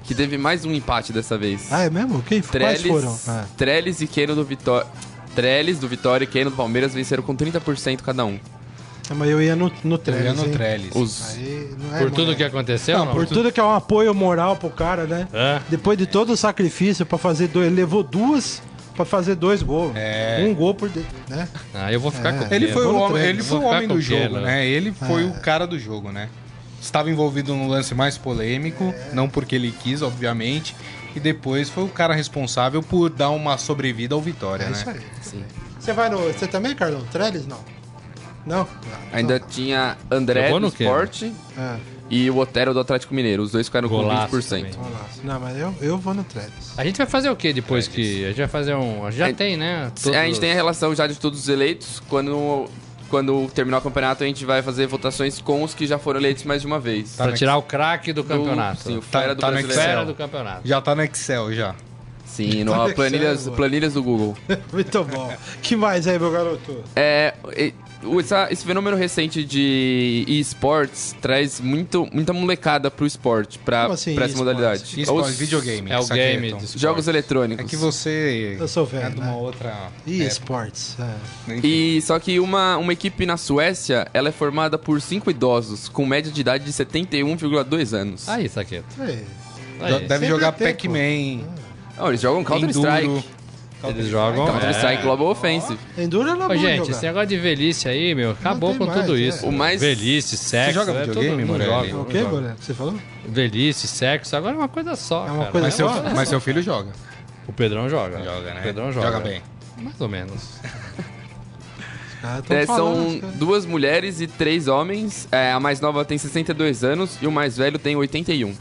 que teve mais um empate dessa vez. Ah, é mesmo? Quem, quais foram? Ah. Trellis e Keno do Vitória. Trellis do Vitória e Keno do Palmeiras venceram com 30% cada um. Ah, Mas eu ia no, no Eu Trellis, ia no? Trellis. Os Aí, não é, Por tudo que aconteceu, não? Por tudo que é um apoio moral pro cara, né? É. Depois de todo o sacrifício pra fazer dois, ele levou duas pra fazer dois gols. É. Um gol por dentro, né? Ah, eu vou ficar É. com Ele foi o homem, ele foi o homem do jogo, né? Ele foi É. o cara do jogo, né? Estava envolvido no lance mais polêmico, não porque ele quis, obviamente, e depois foi o cara responsável por dar uma sobrevida ao Vitória, É né? isso aí. Sim. Você vai no. Você também, Carlão? Trellis? Não. Não? Ainda tinha André do? Sport Ah, e o Otero do Atlético Mineiro. Os dois ficaram Golaço com 20%. também. lá. Não, mas eu, eu vou no Trellis. A gente vai fazer o que depois que. A gente vai fazer um. Já É, tem, né? A gente tem a relação já de todos os eleitos. Quando, quando terminar o campeonato, a gente vai fazer votações com os que já foram eleitos mais de uma vez. Pra tirar o craque do campeonato. Sim, o Tá- fera do tá no brasileiro. Fera Excel. do campeonato. Já tá no Excel já. Sim, Tá no planilhas, planilhas do Google. Muito bom. que mais aí, meu garoto? É, e- essa- esse fenômeno recente de esportes traz muito, muita molecada pro esporte, pra, Como assim, pra essa modalidade. Esporte, Os videogame. É o game. de esporte. Jogos É eletrônicos. que você Eu sou velho, é de uma né? outra... E é, esportes. É. E só que uma, uma equipe na Suécia, ela é formada por cinco idosos, com média de idade de 71,2 anos. Aí, Saqueto. Aí. Deve sempre jogar Pac-Man, Não, eles jogam. Counter-Strike. Eles jogam. Counter-Strike é. Global Offensive. Enduro era Ô, gente, jogar. esse negócio de velhice aí, meu, acabou com mais, tudo é. isso. O mais- Velhice, sexo. joga é videogame, todo mundo Morelli? joga. O que, você falou? Velhice, sexo, agora é uma coisa só. É uma cara. coisa Mas Mas seu, só? mas seu filho joga. O Pedrão joga. Joga, né? O Pedrão joga. Joga bem. Mais ou menos. Ah, É, falando, são cara. duas mulheres e três homens. É, a mais nova tem 62 anos e o mais velho tem 81.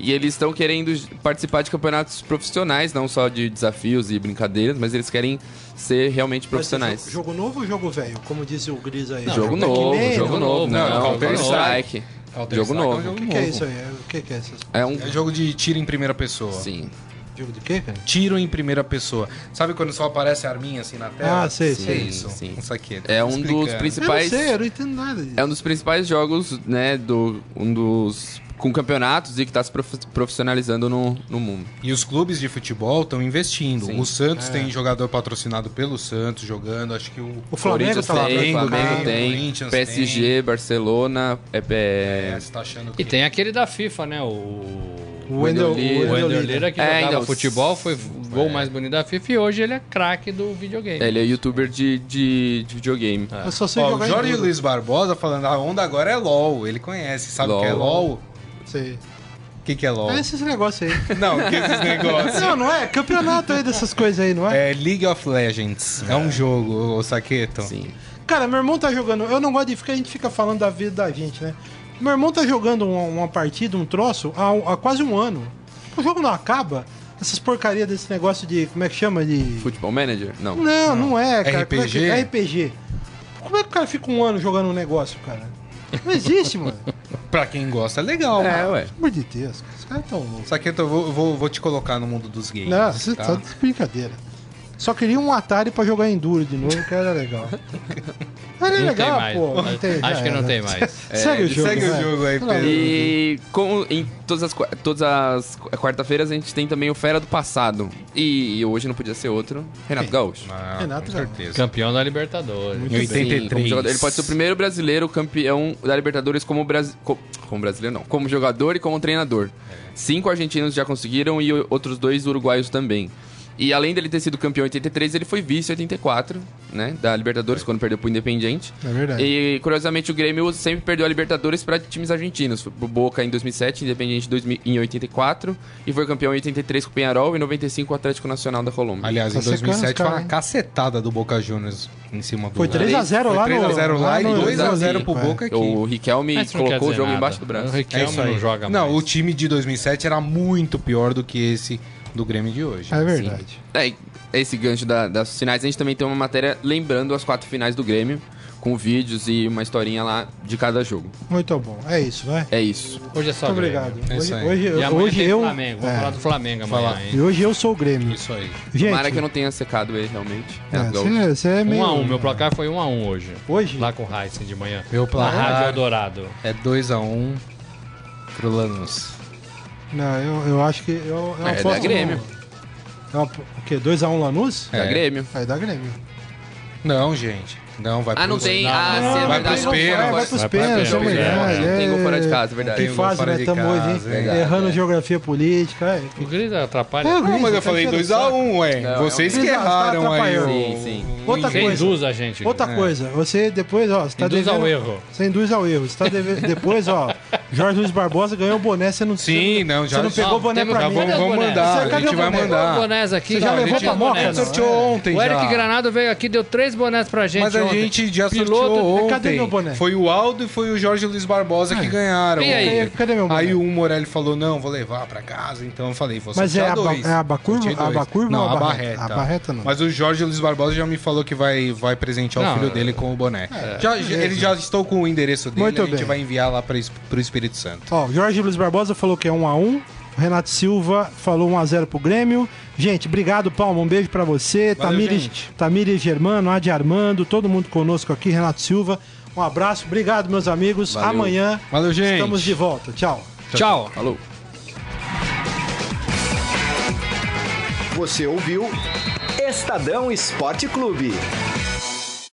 E eles estão querendo participar de campeonatos profissionais, não só de desafios e brincadeiras, mas eles querem ser realmente Vai ser profissionais. Jogo, jogo novo ou jogo velho? Como diz o Gris aí. Jogo Pac-Man, novo, jogo não? novo. Não, Não, Counter Counter-Strike. Counter-Strike Jogo é um novo. jogo O que, que é isso aí? O que, que é isso? É um. É jogo de tiro em primeira pessoa. Sim. Jogo de quê, cara? Tiro em primeira pessoa. Sabe quando só aparece a arminha assim na tela? Ah, sei, Sim, sei. Isso. sim. Isso aqui. É um dos Eu não principais. sei, eu não entendo nada disso. É um dos principais jogos, né? Do, um dos. Com campeonatos e que tá se prof- profissionalizando no, no mundo. E os clubes de futebol estão investindo. Sim. O Santos É. tem jogador patrocinado pelo Santos jogando. Acho que o. O Flamengo Corinthians tá lá. tem, Flamengo Flamengo tem, Corinthians PSG, Barcelona, é, é, É, você tá achando que. E tem aquele da FIFA, né? O. O Wendel Lira. O que É, jogava então, futebol, foi o gol mais bonito da FIFA e hoje ele é craque do videogame. ele é youtuber de, de, de videogame. Eu só sei Ó, o jogar em Jorge. Luiz Barbosa falando, a onda agora é LOL. Ele conhece, sabe o que é LOL? Sei. O que, que é LOL? É esses negócios aí. Não, que esses negócios. não, não é? Campeonato aí dessas coisas aí, não é? É League of Legends. É, um jogo, o Saqueto. Sim. Cara, meu irmão tá jogando. Eu não gosto de ficar, a gente fica falando da vida da gente, né? Meu irmão tá jogando uma, uma partida, um troço, há, há quase um ano. O jogo não acaba. Essas porcarias desse negócio de. Como é que chama? De. Futebol Manager? Não. Não, não é, cara. Como é que- RPG? RPG. Como é que o cara fica um ano jogando um negócio, cara? Não existe, mano. Pra quem gosta, é legal. É, mano. ué. Pelo amor de Deus, cara. Os caras tão loucos. Saqueto, eu vou, eu vou, vou te colocar no mundo dos games. Não, você tá? tá de brincadeira. Só queria um Atari pra jogar Enduro de novo, que era legal. Era Não legal, tem mais. pô. Não tem, Acho que não tem mais. Segue o jogo. Segue o vai. jogo aí, Pedro. E com, em todas as, todas as quarta-feiras a gente tem também o Fera do Passado. E, e hoje não podia ser outro, Renato Gaúcho. Ah, Renato com Gaúcho. certeza. Campeão da Libertadores. Em Sim, 83. como jogador. Ele pode ser o primeiro brasileiro campeão da Libertadores como, brasi co- como brasileiro, não. Como jogador e como treinador. Cinco argentinos já conseguiram e o- outros dois uruguaios também. E além dele ter sido campeão em 83, ele foi vice em 84, né? Da Libertadores, quando perdeu pro Independiente. É verdade. E curiosamente o Grêmio sempre perdeu a Libertadores para times argentinos. Foi pro Boca em 2007, Independiente em 2000 em 84 e foi campeão em 83 com o Penharol e 95 com o Atlético Nacional da Colômbia. Aliás, Tá em secando 2007 os foi uma hein? cacetada do Boca Juniors em cima do Foi 3x0 lá Foi no. 3x0 lá e no- 2x0 pro É. Boca aqui. O Riquelme não colocou o jogo dizer embaixo nada. do braço. O É Riquelme isso aí. não joga Não, mais. o time de 2007 era muito pior do que esse do Grêmio de hoje. É verdade. É, e esse gancho da- das finais, a gente também tem uma matéria lembrando as quatro finais do Grêmio, com vídeos e uma historinha lá de cada jogo. Muito bom. É isso, né? É isso. Hoje é só Muito Grêmio. obrigado. É Hoje, isso aí. hoje, E amanhã hoje eu. Flamengo. Vamos é. falar do Flamengo amanhã, Fala. hein? E hoje eu sou o Grêmio. Isso aí. Gente, Tomara que eu não tenha secado ele realmente. é, você, é meio. 1 a 1 Meu placar foi 1 a 1 hoje. Hoje? Lá com o Heisen de manhã. Meu Na placar- Rádio Eldorado. É 2x1 pro Lanús. Não, eu, eu acho que. Eu, eu É, aposto da Grêmio. no- É uma- o quê? 2x1 Lanús? Da É. Grêmio. Aí dá Grêmio. Não, gente. Não, vai Ah, não tem. Não, ah, não, sim, é vai verdade. pros Não, pênaltis. Vai, vai pros pênaltis, pênalti, amanhã. é. Não tem gol fora de é. casa, é verdade. Que fase de estamos hoje, hein? verdade, Errando é. geografia política. É. O Gris atrapalha. É, Não, mas eu tá falei enchendo o 2x1, ué. Não, Vocês é um- que tá erraram aí. Sim, sim. Outra Você coisa. induz a gente. Outra É. coisa, você depois, ó, você tá Induz devendo... ao erro. Você induz ao erro. Você tá devendo... depois, ó, Jorge Luiz Barbosa ganhou o boné, você não Sim, não, já- Você não pegou o boné pra mim. vamos, mandar, Você- a gente vai mandar. Os bonés aqui. Você já levou pra Moca, sorteou ontem O. Eric Granado veio aqui, deu três bonés pra gente Mas a ontem. Gente já Piloto- sorteou ontem. Cadê meu boné? Foi o Aldo e foi o Jorge Luiz Barbosa que ganharam. E aí? Cadê meu boné? Aí o Morelli falou, não, vou levar pra casa. Então eu falei, vou Mas é a, dois. é a Bacurva? Sorteei A dois. Bacurva Não, ou a a Barreta? Barreta. A Barreta não. Mas o Jorge Luiz Barbosa já me falou que vai, vai presentear Não, o filho é- dele com o boné. Já, já- ele já estou com o endereço dele, Muito a gente bem. vai enviar lá para pro Espírito Santo. Ó, o Jorge Luiz Barbosa falou que é 1x1. O Renato Silva falou 1x0 pro Grêmio. Gente, obrigado, Palma. Um beijo pra você. Valeu, Tamires, gente. Tamires Germano, Adi Armando, todo mundo conosco aqui. Renato Silva. Um abraço. Obrigado, meus amigos. Valeu. Amanhã Valeu, gente. estamos de volta. Tchau. Tchau. Falou. Você ouviu Estadão Esporte Clube.